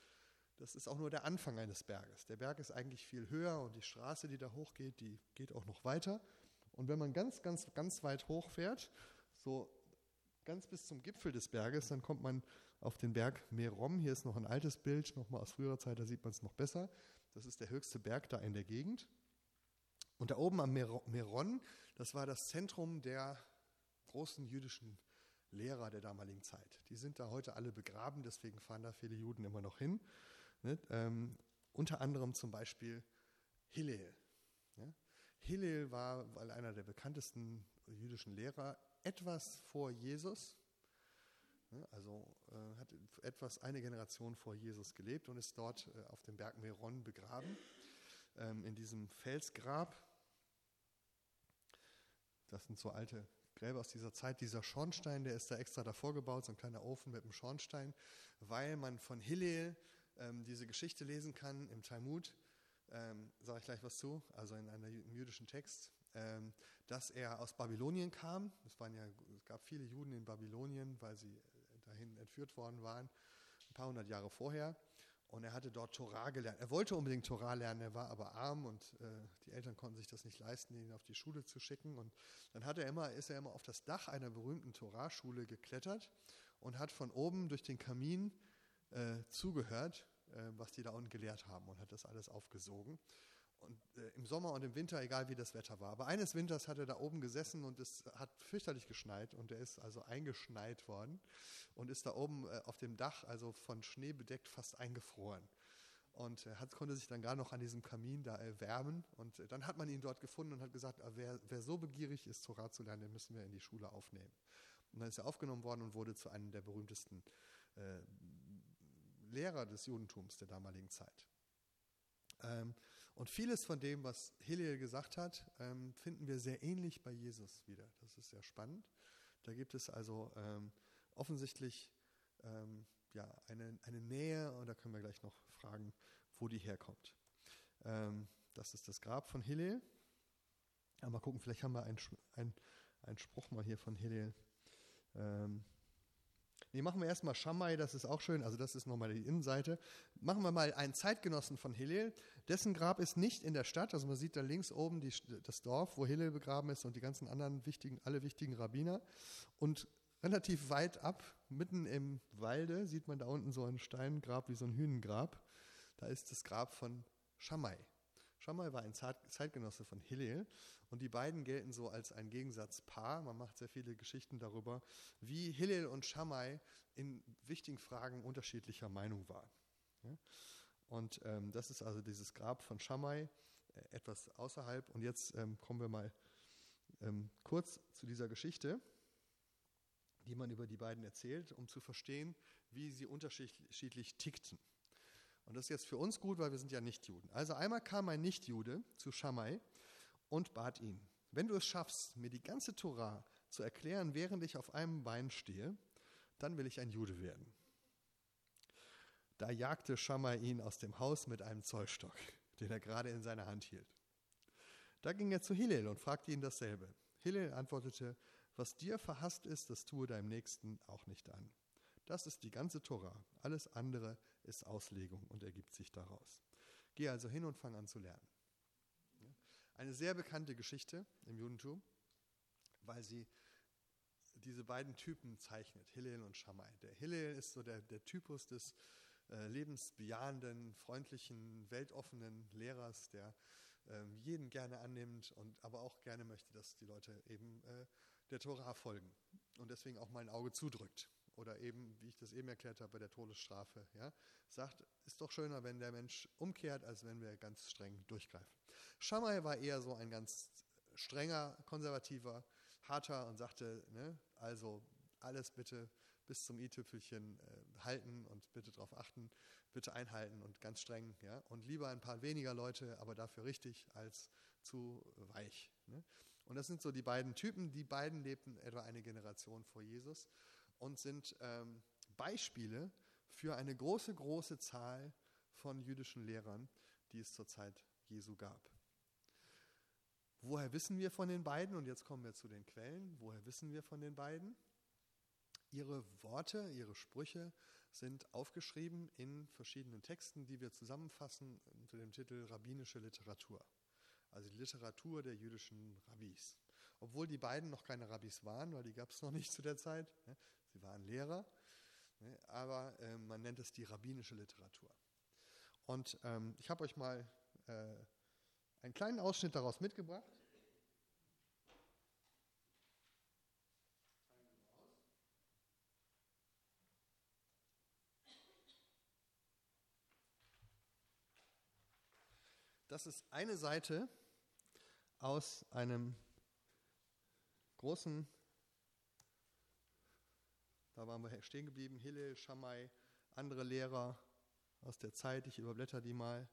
das ist auch nur der Anfang eines Berges. Der Berg ist eigentlich viel höher und die Straße, die da hochgeht, die geht auch noch weiter. Und wenn man ganz, ganz, ganz weit hochfährt, so ganz bis zum Gipfel des Berges, dann kommt man auf den Berg Merom. Hier ist noch ein altes Bild, nochmal aus früherer Zeit, da sieht man es noch besser. Das ist der höchste Berg da in der Gegend. Und da oben am Meron, das war das Zentrum der großen jüdischen Lehrer der damaligen Zeit. Die sind da heute alle begraben, deswegen fahren da viele Juden immer noch hin. Ne? Ähm, unter anderem zum Beispiel Hillel. Ja? Hillel war, weil einer der bekanntesten jüdischen Lehrer, etwas vor Jesus, also äh, hat etwas eine Generation vor Jesus gelebt und ist dort äh, auf dem Berg Meron begraben, ähm, in diesem Felsgrab. Das sind so alte Gräber aus dieser Zeit. Dieser Schornstein, der ist da extra davor gebaut, so ein kleiner Ofen mit einem Schornstein, weil man von Hillel ähm, diese Geschichte lesen kann im Talmud. Ähm, Sage ich gleich was zu, also in einem jüdischen Text. Ähm, dass er aus Babylonien kam. Es, waren ja, es gab viele Juden in Babylonien, weil sie dahin entführt worden waren, ein paar hundert Jahre vorher. Und er hatte dort Torah gelernt. Er wollte unbedingt Torah lernen, er war aber arm und äh, die Eltern konnten sich das nicht leisten, ihn auf die Schule zu schicken. Und dann hat er immer, ist er immer auf das Dach einer berühmten Torah-Schule geklettert und hat von oben durch den Kamin äh, zugehört, äh, was die da unten gelehrt haben und hat das alles aufgesogen. Und äh, im Sommer und im Winter, egal wie das Wetter war. Aber eines Winters hat er da oben gesessen und es hat fürchterlich geschneit und er ist also eingeschneit worden und ist da oben äh, auf dem Dach, also von Schnee bedeckt, fast eingefroren. Und er hat, konnte sich dann gar noch an diesem Kamin da erwärmen. Und äh, dann hat man ihn dort gefunden und hat gesagt, ah, wer, wer so begierig ist, Torah zu lernen, den müssen wir in die Schule aufnehmen. Und dann ist er aufgenommen worden und wurde zu einem der berühmtesten äh, Lehrer des Judentums der damaligen Zeit. Ähm, und vieles von dem, was Hillel gesagt hat, ähm, finden wir sehr ähnlich bei Jesus wieder. Das ist sehr spannend. Da gibt es also ähm, offensichtlich ähm, ja, eine, eine Nähe und da können wir gleich noch fragen, wo die herkommt. Ähm, das ist das Grab von Hillel. Ja, mal gucken, vielleicht haben wir einen, einen, einen Spruch mal hier von Hillel. Ähm, Nee, machen wir erstmal Shammai, das ist auch schön, also das ist nochmal die Innenseite. Machen wir mal einen Zeitgenossen von Hillel. Dessen Grab ist nicht in der Stadt, also man sieht da links oben die, das Dorf, wo Hillel begraben ist und die ganzen anderen wichtigen, alle wichtigen Rabbiner. Und relativ weit ab, mitten im Walde, sieht man da unten so ein Steingrab wie so ein Hünengrab. Da ist das Grab von Shammai. Shammai war ein Zeitgenosse von Hillel und die beiden gelten so als ein Gegensatzpaar. Man macht sehr viele Geschichten darüber, wie Hillel und Shammai in wichtigen Fragen unterschiedlicher Meinung waren. Und ähm, das ist also dieses Grab von Shammai, äh, etwas außerhalb. Und jetzt ähm, kommen wir mal ähm, kurz zu dieser Geschichte, die man über die beiden erzählt, um zu verstehen, wie sie unterschiedlich tickten. Und das ist jetzt für uns gut, weil wir sind ja Nichtjuden. Also einmal kam ein Nichtjude zu Shammai und bat ihn, wenn du es schaffst, mir die ganze Tora zu erklären, während ich auf einem Bein stehe, dann will ich ein Jude werden. Da jagte Shammai ihn aus dem Haus mit einem Zollstock, <laughs> den er gerade in seiner Hand hielt. Da ging er zu Hillel und fragte ihn dasselbe. Hillel antwortete, was dir verhasst ist, das tue deinem Nächsten auch nicht an. Das ist die ganze Tora. Alles andere ist Auslegung und ergibt sich daraus. Geh also hin und fang an zu lernen. Eine sehr bekannte Geschichte im Judentum, weil sie diese beiden Typen zeichnet, Hillel und Shammai. Der Hillel ist so der, der Typus des äh, lebensbejahenden, freundlichen, weltoffenen Lehrers, der äh, jeden gerne annimmt und aber auch gerne möchte, dass die Leute eben äh, der Tora folgen und deswegen auch mal ein Auge zudrückt oder eben, wie ich das eben erklärt habe, bei der Todesstrafe, ja, sagt, ist doch schöner, wenn der Mensch umkehrt, als wenn wir ganz streng durchgreifen. Shammai war eher so ein ganz strenger, konservativer, harter und sagte, ne, also alles bitte bis zum i-Tüpfelchen äh, halten und bitte darauf achten, bitte einhalten und ganz streng. Ja? Und lieber ein paar weniger Leute, aber dafür richtig, als zu weich. Ne? Und das sind so die beiden Typen. Die beiden lebten etwa eine Generation vor Jesus und sind ähm, Beispiele für eine große, große Zahl von jüdischen Lehrern, die es zur Zeit Jesu gab. Woher wissen wir von den beiden? Und jetzt kommen wir zu den Quellen. Woher wissen wir von den beiden? Ihre Worte, ihre Sprüche sind aufgeschrieben in verschiedenen Texten, die wir zusammenfassen unter dem Titel Rabbinische Literatur. Also die Literatur der jüdischen Rabbis. Obwohl die beiden noch keine Rabbis waren, weil die gab es noch nicht zu der Zeit. Sie waren Lehrer, aber ähm, man nennt es die rabbinische Literatur. Und ähm, ich habe euch mal äh, einen kleinen Ausschnitt daraus mitgebracht. Das ist eine Seite aus einem großen, da waren wir stehen geblieben, Hillel, Shammai, andere Lehrer aus der Zeit, ich überblätter die mal.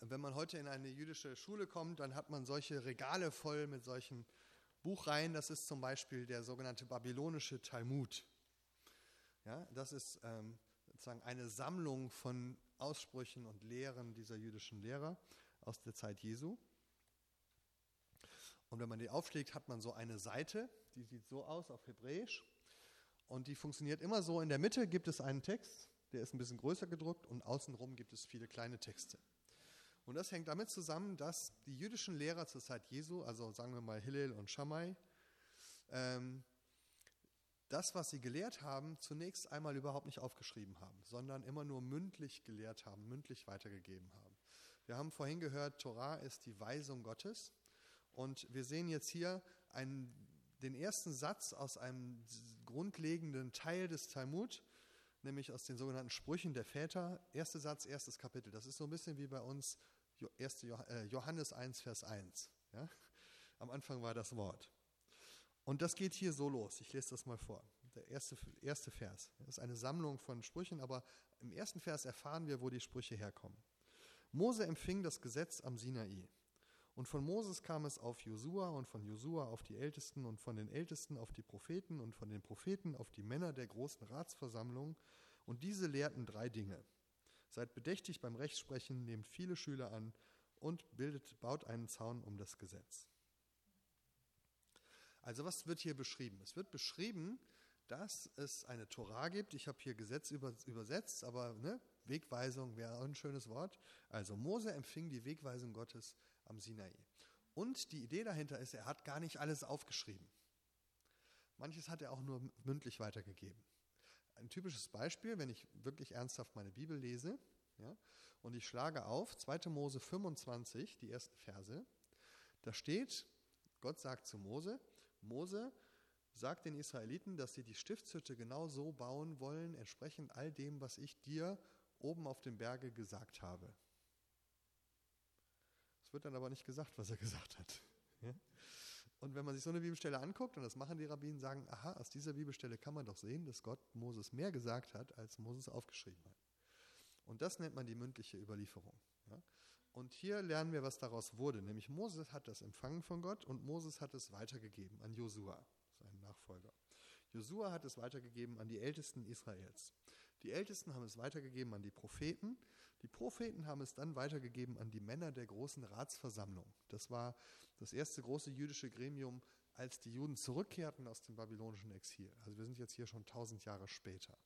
Wenn man heute in eine jüdische Schule kommt, dann hat man solche Regale voll mit solchen Buchreihen. Das ist zum Beispiel der sogenannte babylonische Talmud. Ja, das ist ähm, sozusagen eine Sammlung von Aussprüchen und Lehren dieser jüdischen Lehrer aus der Zeit Jesu. Und wenn man die aufschlägt, hat man so eine Seite, die sieht so aus auf Hebräisch. Und die funktioniert immer so, in der Mitte gibt es einen Text, der ist ein bisschen größer gedruckt und außenrum gibt es viele kleine Texte. Und das hängt damit zusammen, dass die jüdischen Lehrer zur Zeit Jesu, also sagen wir mal Hillel und Shammai, ähm, das, was sie gelehrt haben, zunächst einmal überhaupt nicht aufgeschrieben haben, sondern immer nur mündlich gelehrt haben, mündlich weitergegeben haben. Wir haben vorhin gehört, Torah ist die Weisung Gottes. Und wir sehen jetzt hier einen, den ersten Satz aus einem grundlegenden Teil des Talmud, nämlich aus den sogenannten Sprüchen der Väter. Erster Satz, erstes Kapitel. Das ist so ein bisschen wie bei uns 1. Äh, Johannes 1, Vers 1. Ja? Am Anfang war das Wort. Und das geht hier so los. Ich lese das mal vor. Der erste, erste Vers. Das ist eine Sammlung von Sprüchen, aber im ersten Vers erfahren wir, wo die Sprüche herkommen. Mose empfing das Gesetz am Sinai. Und von Moses kam es auf Josua und von Josua auf die Ältesten und von den Ältesten auf die Propheten und von den Propheten auf die Männer der großen Ratsversammlung. Und diese lehrten drei Dinge. Seid bedächtig beim Rechtsprechen, nehmt viele Schüler an und bildet, baut einen Zaun um das Gesetz. Also was wird hier beschrieben? Es wird beschrieben, dass es eine Torah gibt. Ich habe hier Gesetz übersetzt, aber ne, Wegweisung wäre ein schönes Wort. Also Mose empfing die Wegweisung Gottes am Sinai. Und die Idee dahinter ist, er hat gar nicht alles aufgeschrieben. Manches hat er auch nur mündlich weitergegeben ein typisches Beispiel, wenn ich wirklich ernsthaft meine Bibel lese, ja, und ich schlage auf 2. Mose 25, die ersten Verse, da steht, Gott sagt zu Mose, Mose sagt den Israeliten, dass sie die Stiftshütte genau so bauen wollen, entsprechend all dem, was ich dir oben auf dem Berge gesagt habe. Es wird dann aber nicht gesagt, was er gesagt hat. Und wenn man sich so eine Bibelstelle anguckt, und das machen die Rabbinen, sagen, aha, aus dieser Bibelstelle kann man doch sehen, dass Gott Moses mehr gesagt hat, als Moses aufgeschrieben hat. Und das nennt man die mündliche Überlieferung. Und hier lernen wir, was daraus wurde. Nämlich Moses hat das empfangen von Gott und Moses hat es weitergegeben an Josua, seinen Nachfolger. Josua hat es weitergegeben an die Ältesten Israels. Die Ältesten haben es weitergegeben an die Propheten. Die Propheten haben es dann weitergegeben an die Männer der großen Ratsversammlung. Das war das erste große jüdische Gremium, als die Juden zurückkehrten aus dem babylonischen Exil. Also wir sind jetzt hier schon tausend Jahre später.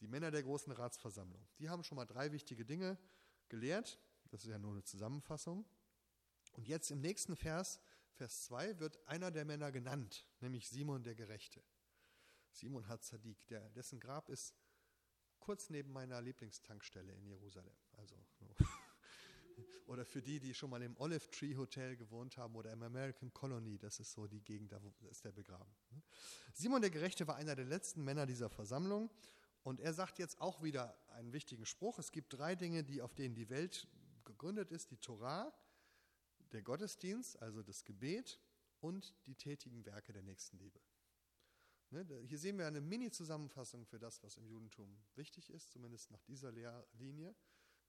Die Männer der großen Ratsversammlung, die haben schon mal drei wichtige Dinge gelehrt. Das ist ja nur eine Zusammenfassung. Und jetzt im nächsten Vers, Vers 2, wird einer der Männer genannt, nämlich Simon der Gerechte. Simon hat Zadik, der, dessen Grab ist kurz neben meiner Lieblingstankstelle in Jerusalem. Also <laughs> oder für die, die schon mal im Olive Tree Hotel gewohnt haben oder im American Colony, das ist so die Gegend, da ist der begraben. Ne? Simon der Gerechte war einer der letzten Männer dieser Versammlung und er sagt jetzt auch wieder einen wichtigen Spruch. Es gibt drei Dinge, die auf denen die Welt gegründet ist: die Torah, der Gottesdienst, also das Gebet und die tätigen Werke der Nächstenliebe. Ne, hier sehen wir eine Mini-Zusammenfassung für das, was im Judentum wichtig ist, zumindest nach dieser Lehrlinie,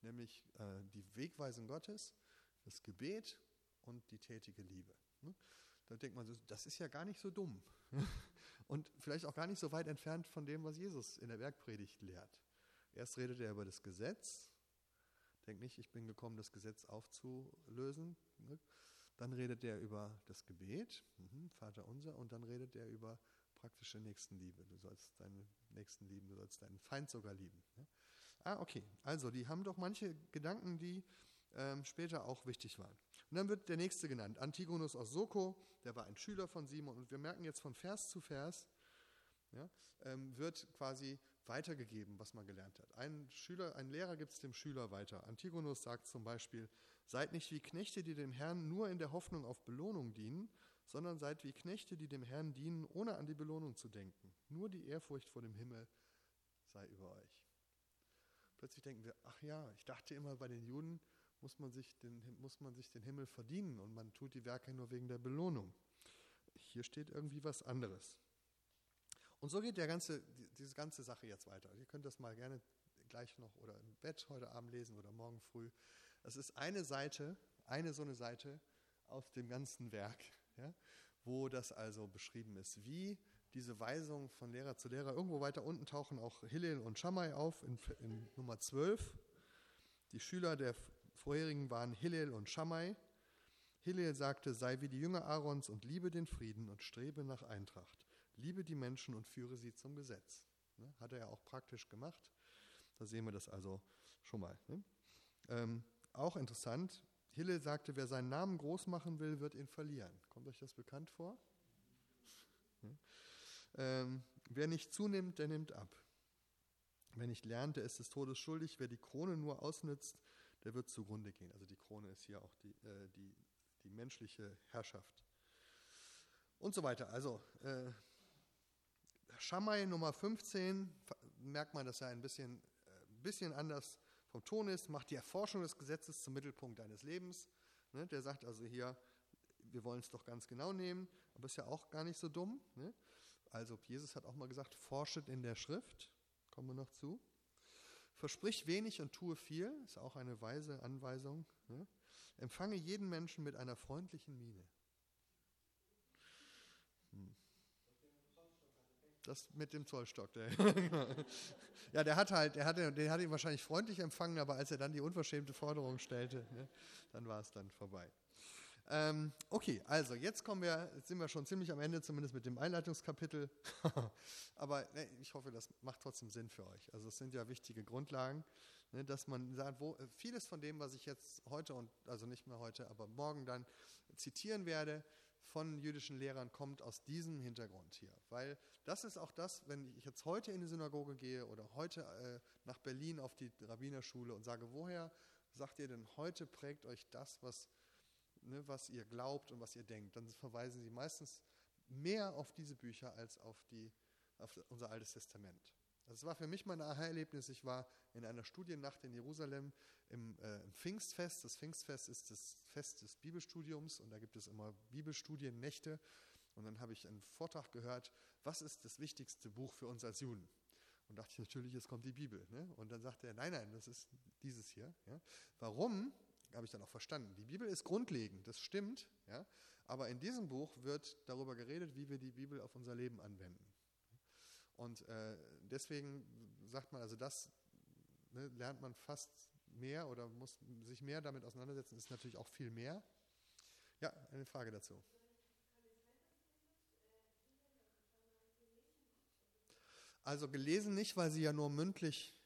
nämlich äh, die Wegweisung Gottes, das Gebet und die tätige Liebe. Ne? Da denkt man, das ist ja gar nicht so dumm <laughs> und vielleicht auch gar nicht so weit entfernt von dem, was Jesus in der Bergpredigt lehrt. Erst redet er über das Gesetz, denkt nicht, ich bin gekommen, das Gesetz aufzulösen. Ne? Dann redet er über das Gebet, mhm, Vater unser, und dann redet er über praktische Nächstenliebe. Du sollst deinen Nächsten lieben, du sollst deinen Feind sogar lieben. Ne? Ah, okay. Also, die haben doch manche Gedanken, die ähm, später auch wichtig waren. Und dann wird der nächste genannt, Antigonus aus Soko, der war ein Schüler von Simon. Und wir merken jetzt von Vers zu Vers, ja, ähm, wird quasi weitergegeben, was man gelernt hat. Ein Schüler, ein Lehrer gibt es dem Schüler weiter. Antigonus sagt zum Beispiel, seid nicht wie Knechte, die dem Herrn nur in der Hoffnung auf Belohnung dienen, sondern seid wie Knechte, die dem Herrn dienen, ohne an die Belohnung zu denken. Nur die Ehrfurcht vor dem Himmel sei über euch. Plötzlich denken wir, ach ja, ich dachte immer, bei den Juden muss man sich den, muss man sich den Himmel verdienen und man tut die Werke nur wegen der Belohnung. Hier steht irgendwie was anderes. Und so geht der ganze, diese ganze Sache jetzt weiter. Ihr könnt das mal gerne gleich noch oder im Bett heute Abend lesen oder morgen früh. Das ist eine Seite, eine so eine Seite aus dem ganzen Werk, ja, wo das also beschrieben ist, wie diese Weisungen von Lehrer zu Lehrer. Irgendwo weiter unten tauchen auch Hillel und Shammai auf in, in Nummer 12. Die Schüler der vorherigen waren Hillel und Shammai. Hillel sagte, sei wie die Jünger Aarons und liebe den Frieden und strebe nach Eintracht liebe die Menschen und führe sie zum Gesetz. Ne? Hat er ja auch praktisch gemacht. Da sehen wir das also schon mal. Ne? Ähm, auch interessant, Hille sagte, wer seinen Namen groß machen will, wird ihn verlieren. Kommt euch das bekannt vor? Ne? Ähm, wer nicht zunimmt, der nimmt ab. Wer nicht lernt, der ist des Todes schuldig. Wer die Krone nur ausnützt, der wird zugrunde gehen. Also die Krone ist hier auch die, äh, die, die menschliche Herrschaft. Und so weiter. Also äh, Schamai Nummer 15 merkt man, dass er ein bisschen, äh, bisschen anders vom Ton ist, macht die Erforschung des Gesetzes zum Mittelpunkt deines Lebens. Ne? Der sagt also hier, wir wollen es doch ganz genau nehmen, aber ist ja auch gar nicht so dumm. Ne? Also Jesus hat auch mal gesagt, forschet in der Schrift, kommen wir noch zu. Versprich wenig und tue viel, ist auch eine weise Anweisung. Ne? Empfange jeden Menschen mit einer freundlichen Miene. Das mit dem Zollstock. Der <laughs> ja, der hat halt, der hatte, den hat ihn wahrscheinlich freundlich empfangen, aber als er dann die unverschämte Forderung stellte, ne, dann war es dann vorbei. Ähm, okay, also jetzt kommen wir, jetzt sind wir schon ziemlich am Ende, zumindest mit dem Einleitungskapitel. <laughs> aber ne, ich hoffe, das macht trotzdem Sinn für euch. Also es sind ja wichtige Grundlagen, ne, dass man sagt, wo, vieles von dem, was ich jetzt heute und also nicht mehr heute, aber morgen dann zitieren werde, von jüdischen Lehrern kommt aus diesem Hintergrund hier. Weil das ist auch das, wenn ich jetzt heute in die Synagoge gehe oder heute äh, nach Berlin auf die Rabbinerschule und sage, woher sagt ihr denn, heute prägt euch das, was, ne, was ihr glaubt und was ihr denkt, dann verweisen sie meistens mehr auf diese Bücher als auf, die, auf unser Altes Testament. Das war für mich mein Aha-Erlebnis. Ich war in einer Studiennacht in Jerusalem im, äh, im, Pfingstfest. Das Pfingstfest ist das Fest des Bibelstudiums und da gibt es immer Bibelstudiennächte. Und dann habe ich einen Vortrag gehört, was ist das wichtigste Buch für uns als Juden? Und dachte ich natürlich, es kommt die Bibel. Ne? Und dann sagte er, nein, nein, das ist dieses hier. Ja? Warum? Habe ich dann auch verstanden. Die Bibel ist grundlegend, das stimmt. Ja? Aber in diesem Buch wird darüber geredet, wie wir die Bibel auf unser Leben anwenden. Und äh, deswegen sagt man, also das ne, lernt man fast mehr oder muss sich mehr damit auseinandersetzen, ist natürlich auch viel mehr. Ja, eine Frage dazu. Also gelesen nicht, weil sie ja nur mündlich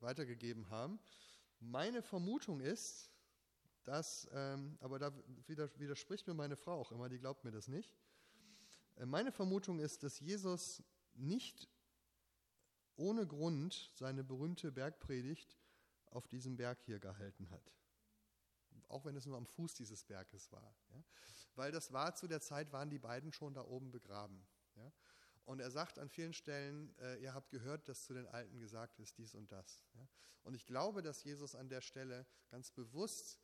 weitergegeben haben. Meine Vermutung ist, dass, ähm, aber da widerspricht mir meine Frau auch immer, die glaubt mir das nicht. Äh, meine Vermutung ist, dass Jesus nicht ohne Grund seine berühmte Bergpredigt auf diesem Berg hier gehalten hat. Auch wenn es nur am Fuß dieses Berges war. Ja? Weil das war zu der Zeit, waren die beiden schon da oben begraben. Ja? Und er sagt an vielen Stellen, äh, ihr habt gehört, dass zu den Alten gesagt ist, dies und das. Ja? Und ich glaube, dass Jesus an der Stelle ganz bewusst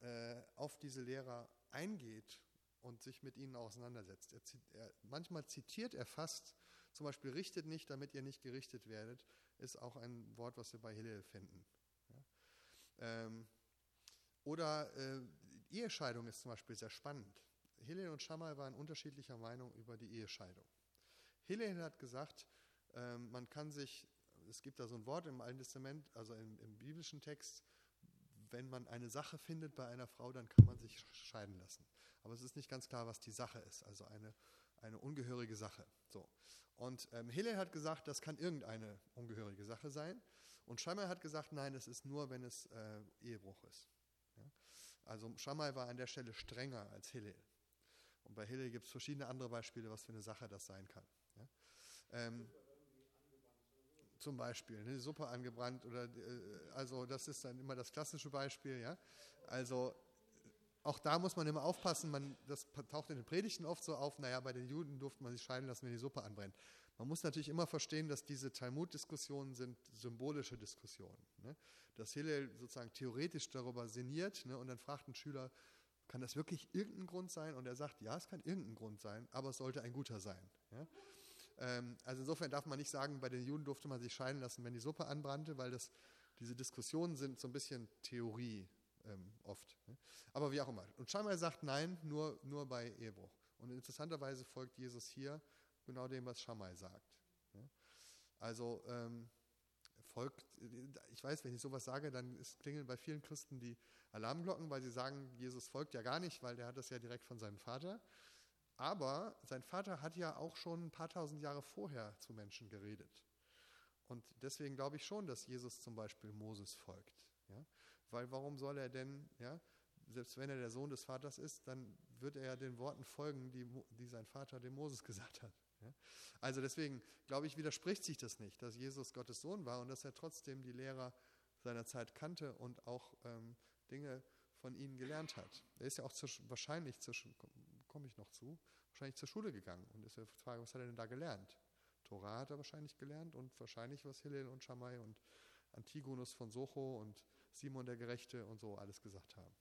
äh, auf diese Lehrer eingeht und sich mit ihnen auseinandersetzt. Er, er, manchmal zitiert er fast Zum Beispiel richtet nicht, damit ihr nicht gerichtet werdet, ist auch ein Wort, was wir bei Hillel finden. Ja? Ähm, oder äh, Ehescheidung ist zum Beispiel sehr spannend. Hillel und Shammai waren unterschiedlicher Meinung über die Ehescheidung. Hillel hat gesagt, äh, man kann sich, es gibt da so ein Wort im Alten Testament, also im, im biblischen Text, wenn man eine Sache findet bei einer Frau, dann kann man sich scheiden lassen. Aber es ist nicht ganz klar, was die Sache ist, also eine, eine ungehörige Sache. So. Und ähm, Hillel hat gesagt, das kann irgendeine ungehörige Sache sein. Und Shammai hat gesagt, nein, es ist nur, wenn es äh, Ehebruch ist. Ja? Also Shammai war an der Stelle strenger als Hillel. Und bei Hillel gibt es verschiedene andere Beispiele, was für eine Sache das sein kann. Ja? Ähm, zum Beispiel, eine Suppe angebrannt oder äh, also das ist dann immer das klassische Beispiel, ja. Also auch da muss man immer aufpassen, man, das taucht in den Predigten oft so auf, naja, bei den Juden durfte man sich scheiden lassen, wenn die Suppe anbrennt. Man muss natürlich immer verstehen, dass diese Talmud-Diskussionen sind symbolische Diskussionen. Ne? Dass Hillel sozusagen theoretisch darüber sinniert ne? und dann fragt ein Schüler, kann das wirklich irgendein Grund sein? Und er sagt, ja, es kann irgendein Grund sein, aber es sollte ein guter sein. Ja? Ähm, also insofern darf man nicht sagen, bei den Juden durfte man sich scheiden lassen, wenn die Suppe anbrannte, weil das, diese Diskussionen sind so ein bisschen Theorie ähm, oft. Ne? Aber wie auch immer. Und Shammai sagt nein, nur, nur bei Ehebruch. Und interessanterweise folgt Jesus hier genau dem, was Shammai sagt. Ne? Also ähm, folgt, ich weiß, wenn ich sowas sage, dann ist, klingeln bei vielen Christen die Alarmglocken, weil sie sagen, Jesus folgt ja gar nicht, weil der hat das ja direkt von seinem Vater. Aber sein Vater hat ja auch schon ein paar tausend Jahre vorher zu Menschen geredet. Und deswegen glaube ich schon, dass Jesus zum Beispiel Moses folgt. Ja? Weil warum soll er denn, ja, selbst wenn er der Sohn des Vaters ist, dann wird er ja den Worten folgen, die, die sein Vater dem Moses gesagt hat. Ja? Also deswegen glaube ich, widerspricht sich das nicht, dass Jesus Gottes Sohn war und dass er trotzdem die Lehrer seiner Zeit kannte und auch ähm, Dinge von ihnen gelernt hat. Er ist ja auch zur, wahrscheinlich zur, komme ich noch zu, wahrscheinlich zur Schule gegangen und ist ja die Frage, was hat er denn da gelernt? Torah hat er wahrscheinlich gelernt und wahrscheinlich was Hillel und Shammai und Antigonus von Socho und Simon der Gerechte und so alles gesagt haben.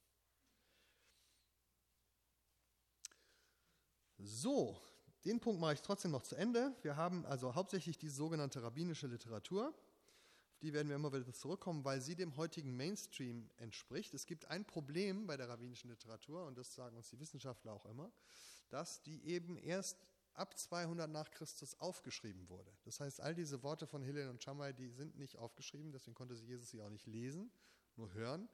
So, den Punkt mache ich trotzdem noch zu Ende. Wir haben also hauptsächlich die sogenannte rabbinische Literatur. Auf die werden wir immer wieder zurückkommen, weil sie dem heutigen Mainstream entspricht. Es gibt ein Problem bei der rabbinischen Literatur, und das sagen uns die Wissenschaftler auch immer, dass die eben erst ab 200 nach Christus aufgeschrieben wurde. Das heißt, all diese Worte von Hillel und Shammai, die sind nicht aufgeschrieben, deswegen konnte Jesus sie auch nicht lesen, nur hören.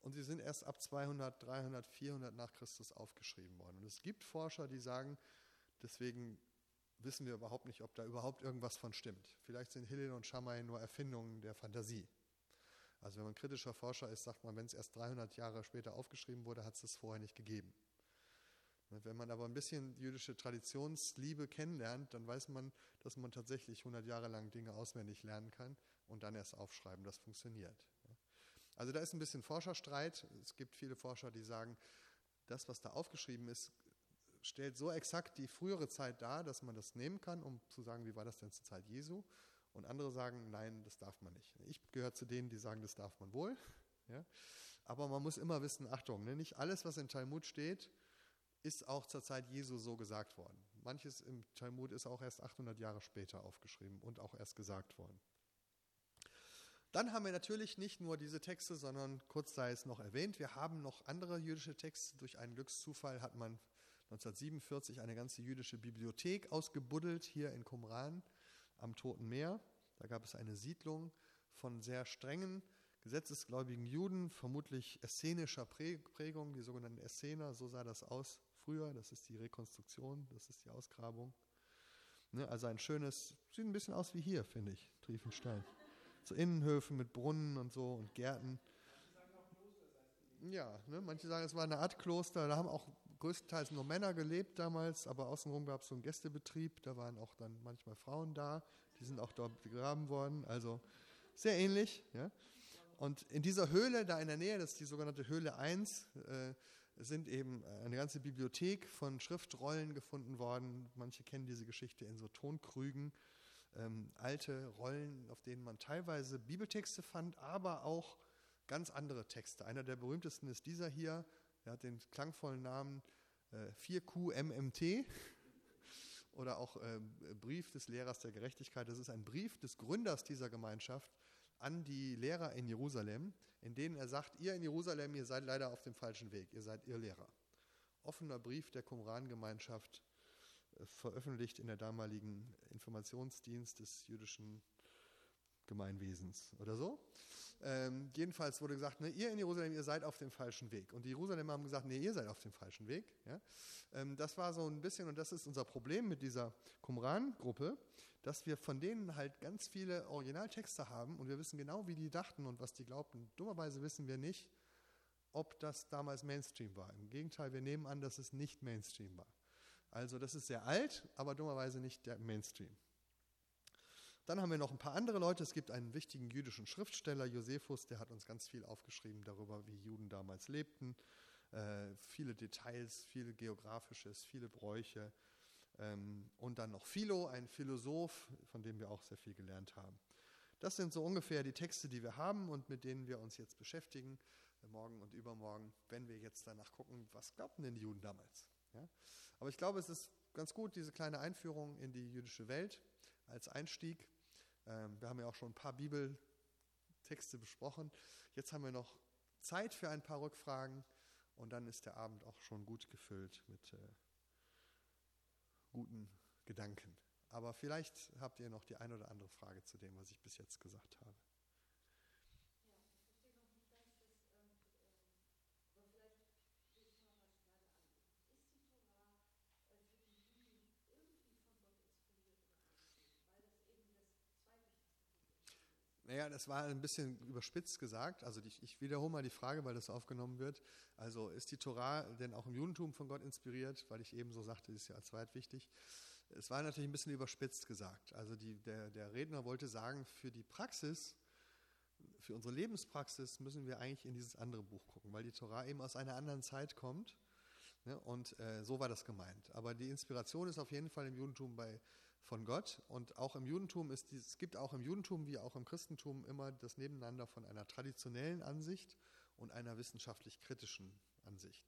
Und sie sind erst ab 200, 300, 400 nach Christus aufgeschrieben worden. Und es gibt Forscher, die sagen, deswegen wissen wir überhaupt nicht, ob da überhaupt irgendwas von stimmt. Vielleicht sind Hillel und Shammai nur Erfindungen der Fantasie. Also wenn man kritischer Forscher ist, sagt man, wenn es erst 300 Jahre später aufgeschrieben wurde, hat es es vorher nicht gegeben. Wenn man aber ein bisschen jüdische Traditionsliebe kennenlernt, dann weiß man, dass man tatsächlich 100 Jahre lang Dinge auswendig lernen kann und dann erst aufschreiben. Das funktioniert. Also da ist ein bisschen Forscherstreit. Es gibt viele Forscher, die sagen, das, was da aufgeschrieben ist, stellt so exakt die frühere Zeit dar, dass man das nehmen kann, um zu sagen, wie war das denn zur Zeit Jesu. Und andere sagen, nein, das darf man nicht. Ich gehöre zu denen, die sagen, das darf man wohl. Ja? Aber man muss immer wissen, Achtung, ne, nicht alles, was in Talmud steht, ist auch zur Zeit Jesu so gesagt worden. Manches im Talmud ist auch erst 800 Jahre später aufgeschrieben und auch erst gesagt worden. Dann haben wir natürlich nicht nur diese Texte, sondern kurz sei es noch erwähnt, wir haben noch andere jüdische Texte. Durch einen Glückszufall hat man 1947 eine ganze jüdische Bibliothek ausgebuddelt hier in Qumran am Toten Meer. Da gab es eine Siedlung von sehr strengen, gesetzesgläubigen Juden, vermutlich essenischer Prägung, die sogenannten Essener, so sah das aus früher. Das ist die Rekonstruktion, das ist die Ausgrabung. Ne, also ein schönes, sieht ein bisschen aus wie hier, finde ich, Triefenstein. So Innenhöfe mit Brunnen und so und Gärten. Ja, ne, manche sagen, es war eine Art Kloster. Da haben auch größtenteils nur Männer gelebt damals, aber außenrum gab es so einen Gästebetrieb, da waren auch dann manchmal Frauen da, die sind auch dort begraben worden, also sehr ähnlich. Ja? Und in dieser Höhle, da in der Nähe, das ist die sogenannte Höhle 1, äh, sind eben eine ganze Bibliothek von Schriftrollen gefunden worden. Manche kennen diese Geschichte in so Tonkrügen, ähm, alte Rollen, auf denen man teilweise Bibeltexte fand, aber auch ganz andere Texte. Einer der berühmtesten ist dieser hier, er hat den klangvollen Namen äh, 4QMMT <laughs> oder auch äh, Brief des Lehrers der Gerechtigkeit. Das ist ein Brief des Gründers dieser Gemeinschaft an die Lehrer in Jerusalem, in denen er sagt, ihr in Jerusalem, ihr seid leider auf dem falschen Weg, ihr seid ihr Lehrer. Offener Brief der Qumran-Gemeinschaft, veröffentlicht in der damaligen Informationsdienst des jüdischen Gemeinwesens oder so. Ähm, jedenfalls wurde gesagt, ne, ihr in Jerusalem, ihr seid auf dem falschen Weg. Und die Jerusalemer haben gesagt, nee, ihr seid auf dem falschen Weg. Ja? Ähm, das war so ein bisschen, und das ist unser Problem mit dieser Qumran-Gruppe, dass wir von denen halt ganz viele Originaltexte haben und wir wissen genau, wie die dachten und was die glaubten. Dummerweise wissen wir nicht, ob das damals Mainstream war. Im Gegenteil, wir nehmen an, dass es nicht Mainstream war. Also das ist sehr alt, aber dummerweise nicht der Mainstream. Dann haben wir noch ein paar andere Leute. Es gibt einen wichtigen jüdischen Schriftsteller, Josephus, der hat uns ganz viel aufgeschrieben darüber, wie Juden damals lebten. Äh, viele Details, viel Geografisches, viele Bräuche. Ähm, und dann noch Philo, ein Philosoph, von dem wir auch sehr viel gelernt haben. Das sind so ungefähr die Texte, die wir haben und mit denen wir uns jetzt beschäftigen, morgen und übermorgen, wenn wir jetzt danach gucken, was glaubten denn die Juden damals. Ja? Aber ich glaube, es ist ganz gut, diese kleine Einführung in die jüdische Welt als Einstieg. Ähm, wir haben ja auch schon ein paar Bibeltexte besprochen. Jetzt haben wir noch Zeit für ein paar Rückfragen und dann ist der Abend auch schon gut gefüllt mit äh, guten Gedanken. Aber vielleicht habt ihr noch die eine oder andere Frage zu dem, was ich bis jetzt gesagt habe. Naja, das war ein bisschen überspitzt gesagt. Also ich, ich wiederhole mal die Frage, weil das aufgenommen wird. Also ist die Torah denn auch im Judentum von Gott inspiriert? Weil ich eben so sagte, ist ja als zweitwichtig. Es war natürlich ein bisschen überspitzt gesagt. Also die, der, der Redner wollte sagen, für die Praxis, für unsere Lebenspraxis müssen wir eigentlich in dieses andere Buch gucken, weil die Torah eben aus einer anderen Zeit kommt. Ne? Und äh, so war das gemeint. Aber die Inspiration ist auf jeden Fall im Judentum bei von Gott. Und auch im Judentum ist es gibt auch im Judentum wie auch im Christentum immer das Nebeneinander von einer traditionellen Ansicht und einer wissenschaftlich kritischen Ansicht.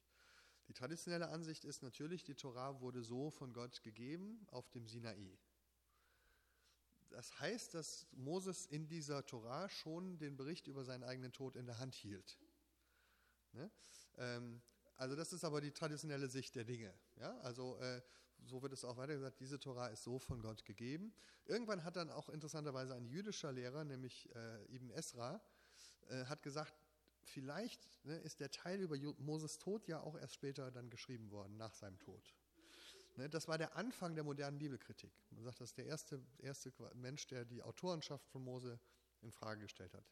Die traditionelle Ansicht ist natürlich, die Torah wurde so von Gott gegeben auf dem Sinai. Das heißt, dass Moses in dieser Torah schon den Bericht über seinen eigenen Tod in der Hand hielt. Ne? Ähm, also das ist aber die traditionelle Sicht der Dinge. Ja? Also äh, so wird es auch weiter gesagt, diese Torah ist so von Gott gegeben. Irgendwann hat dann auch interessanterweise ein jüdischer Lehrer, nämlich äh, Ibn Esra, äh, hat gesagt, vielleicht ne, ist der Teil über Moses Tod ja auch erst später dann geschrieben worden, nach seinem Tod. Ne, das war der Anfang der modernen Bibelkritik. Man sagt, das ist der erste, erste Mensch, der die Autorenschaft von Mose in Frage gestellt hat.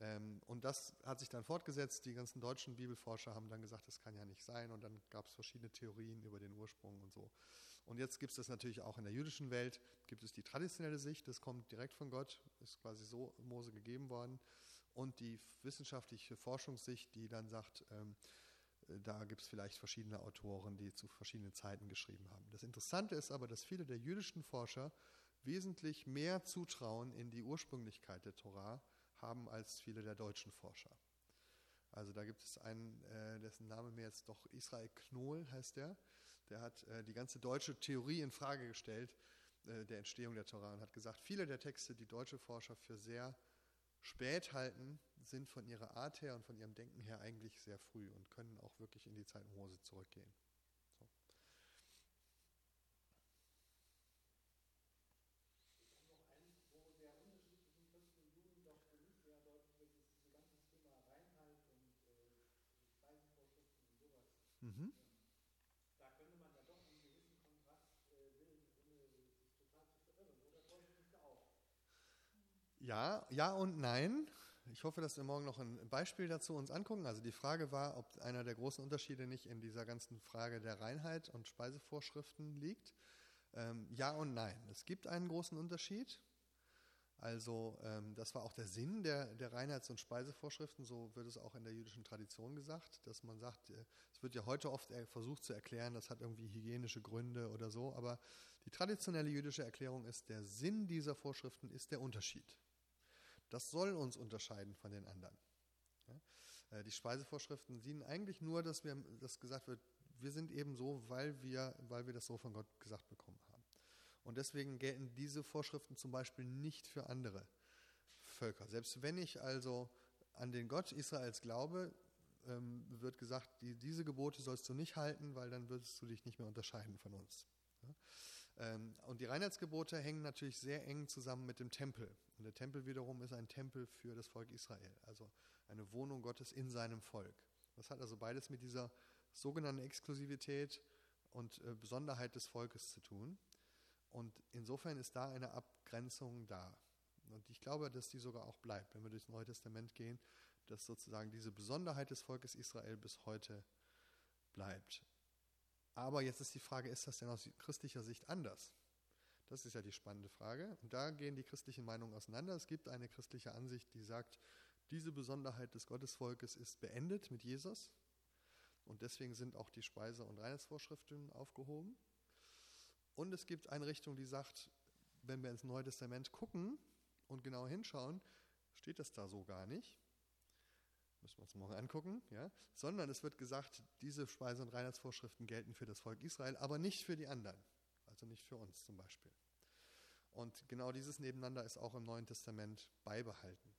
Ähm, und das hat sich dann fortgesetzt. Die ganzen deutschen Bibelforscher haben dann gesagt, das kann ja nicht sein. Und dann gab es verschiedene Theorien über den Ursprung und so. Und jetzt gibt es das natürlich auch in der jüdischen Welt, gibt es die traditionelle Sicht, das kommt direkt von Gott, ist quasi so Mose gegeben worden. Und die wissenschaftliche Forschungssicht, die dann sagt, ähm, da gibt es vielleicht verschiedene Autoren, die zu verschiedenen Zeiten geschrieben haben. Das Interessante ist aber, dass viele der jüdischen Forscher wesentlich mehr Zutrauen in die Ursprünglichkeit der Torah haben als viele der deutschen Forscher. Also da gibt es einen, äh, dessen Name mir jetzt doch Israel Knohl heißt der. Der hat äh, die ganze deutsche Theorie in Frage gestellt äh, der Entstehung der Torah und hat gesagt, viele der Texte, die deutsche Forscher für sehr spät halten, sind von ihrer Art her und von ihrem Denken her eigentlich sehr früh und können auch wirklich in die Zeit Mose zurückgehen. Mhm. Da könnte man ja doch einen gewissen Kontrast äh, bilden, ohne sich total zu verirren. Oder täusche ich mich da auch? Ja, ja und nein. Ich hoffe, dass wir morgen noch ein Beispiel dazu uns angucken. Also die Frage war, ob einer der großen Unterschiede nicht in dieser ganzen Frage der Reinheit und Speisevorschriften liegt. Ähm, ja und nein. Es gibt einen großen Unterschied. Also ähm, das war auch der Sinn der, der Reinheits- und Speisevorschriften, so wird es auch in der jüdischen Tradition gesagt, dass man sagt, äh, es wird ja heute oft versucht zu erklären, das hat irgendwie hygienische Gründe oder so, aber die traditionelle jüdische Erklärung ist, der Sinn dieser Vorschriften ist der Unterschied. Das soll uns unterscheiden von den anderen. Äh, die Speisevorschriften dienen eigentlich nur, dass, wir, dass gesagt wird, wir sind eben so, weil wir, weil wir das so von Gott gesagt bekommen haben. Und deswegen gelten diese Vorschriften zum Beispiel nicht für andere Völker. Selbst wenn ich also an den Gott Israels glaube, ähm, wird gesagt, die, diese Gebote sollst du nicht halten, weil dann würdest du dich nicht mehr unterscheiden von uns. Ähm, und die Reinheitsgebote hängen natürlich sehr eng zusammen mit dem Tempel. Und der Tempel wiederum ist ein Tempel für das Volk Israel, also eine Wohnung Gottes in seinem Volk. Das hat also beides mit dieser sogenannten Exklusivität und äh, Besonderheit des Volkes zu tun. Und insofern ist da eine Abgrenzung da. Und ich glaube, dass die sogar auch bleibt, wenn wir durchs Neue Testament gehen, dass sozusagen diese Besonderheit des Volkes Israel bis heute bleibt. Aber jetzt ist die Frage, ist das denn aus christlicher Sicht anders? Das ist ja die spannende Frage. Und da gehen die christlichen Meinungen auseinander. Es gibt eine christliche Ansicht, die sagt, diese Besonderheit des Gottesvolkes ist beendet mit Jesus. Und deswegen sind auch die Speise- und Reinheitsvorschriften aufgehoben. Und es gibt eine Richtung, die sagt, wenn wir ins Neue Testament gucken und genau hinschauen, steht das da so gar nicht. Müssen wir uns morgen angucken, ja. Sondern es wird gesagt, diese Speise- und Reinheitsvorschriften gelten für das Volk Israel, aber nicht für die anderen. Also nicht für uns zum Beispiel. Und genau dieses Nebeneinander ist auch im Neuen Testament beibehalten.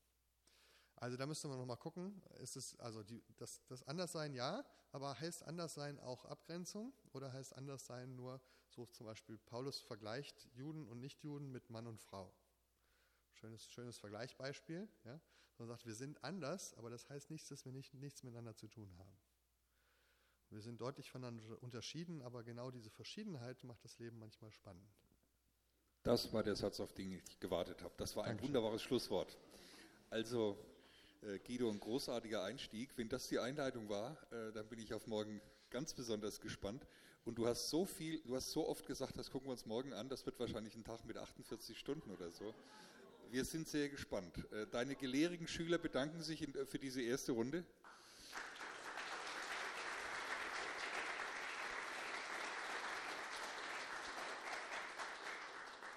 Also da müsste man nochmal gucken, ist es, also die, das, das Anderssein ja, aber heißt Anderssein auch Abgrenzung oder heißt Anderssein nur, so zum Beispiel Paulus vergleicht Juden und Nichtjuden mit Mann und Frau. Schönes, schönes Vergleichbeispiel. Ja? Man sagt, wir sind anders, aber das heißt nicht, dass wir nicht, nichts miteinander zu tun haben. Wir sind deutlich voneinander unterschieden, aber genau diese Verschiedenheit macht das Leben manchmal spannend. Das war der Satz, auf den ich gewartet habe. Das war ein Dankeschön. wunderbares Schlusswort. Also äh, Guido, ein großartiger Einstieg. Wenn das die Einleitung war, äh, dann bin ich auf morgen ganz besonders gespannt. Und du hast so viel, du hast so oft gesagt, das gucken wir uns morgen an. Das wird wahrscheinlich ein Tag mit 48 Stunden oder so. Wir sind sehr gespannt. Äh, deine gelehrigen Schüler bedanken sich für diese erste Runde.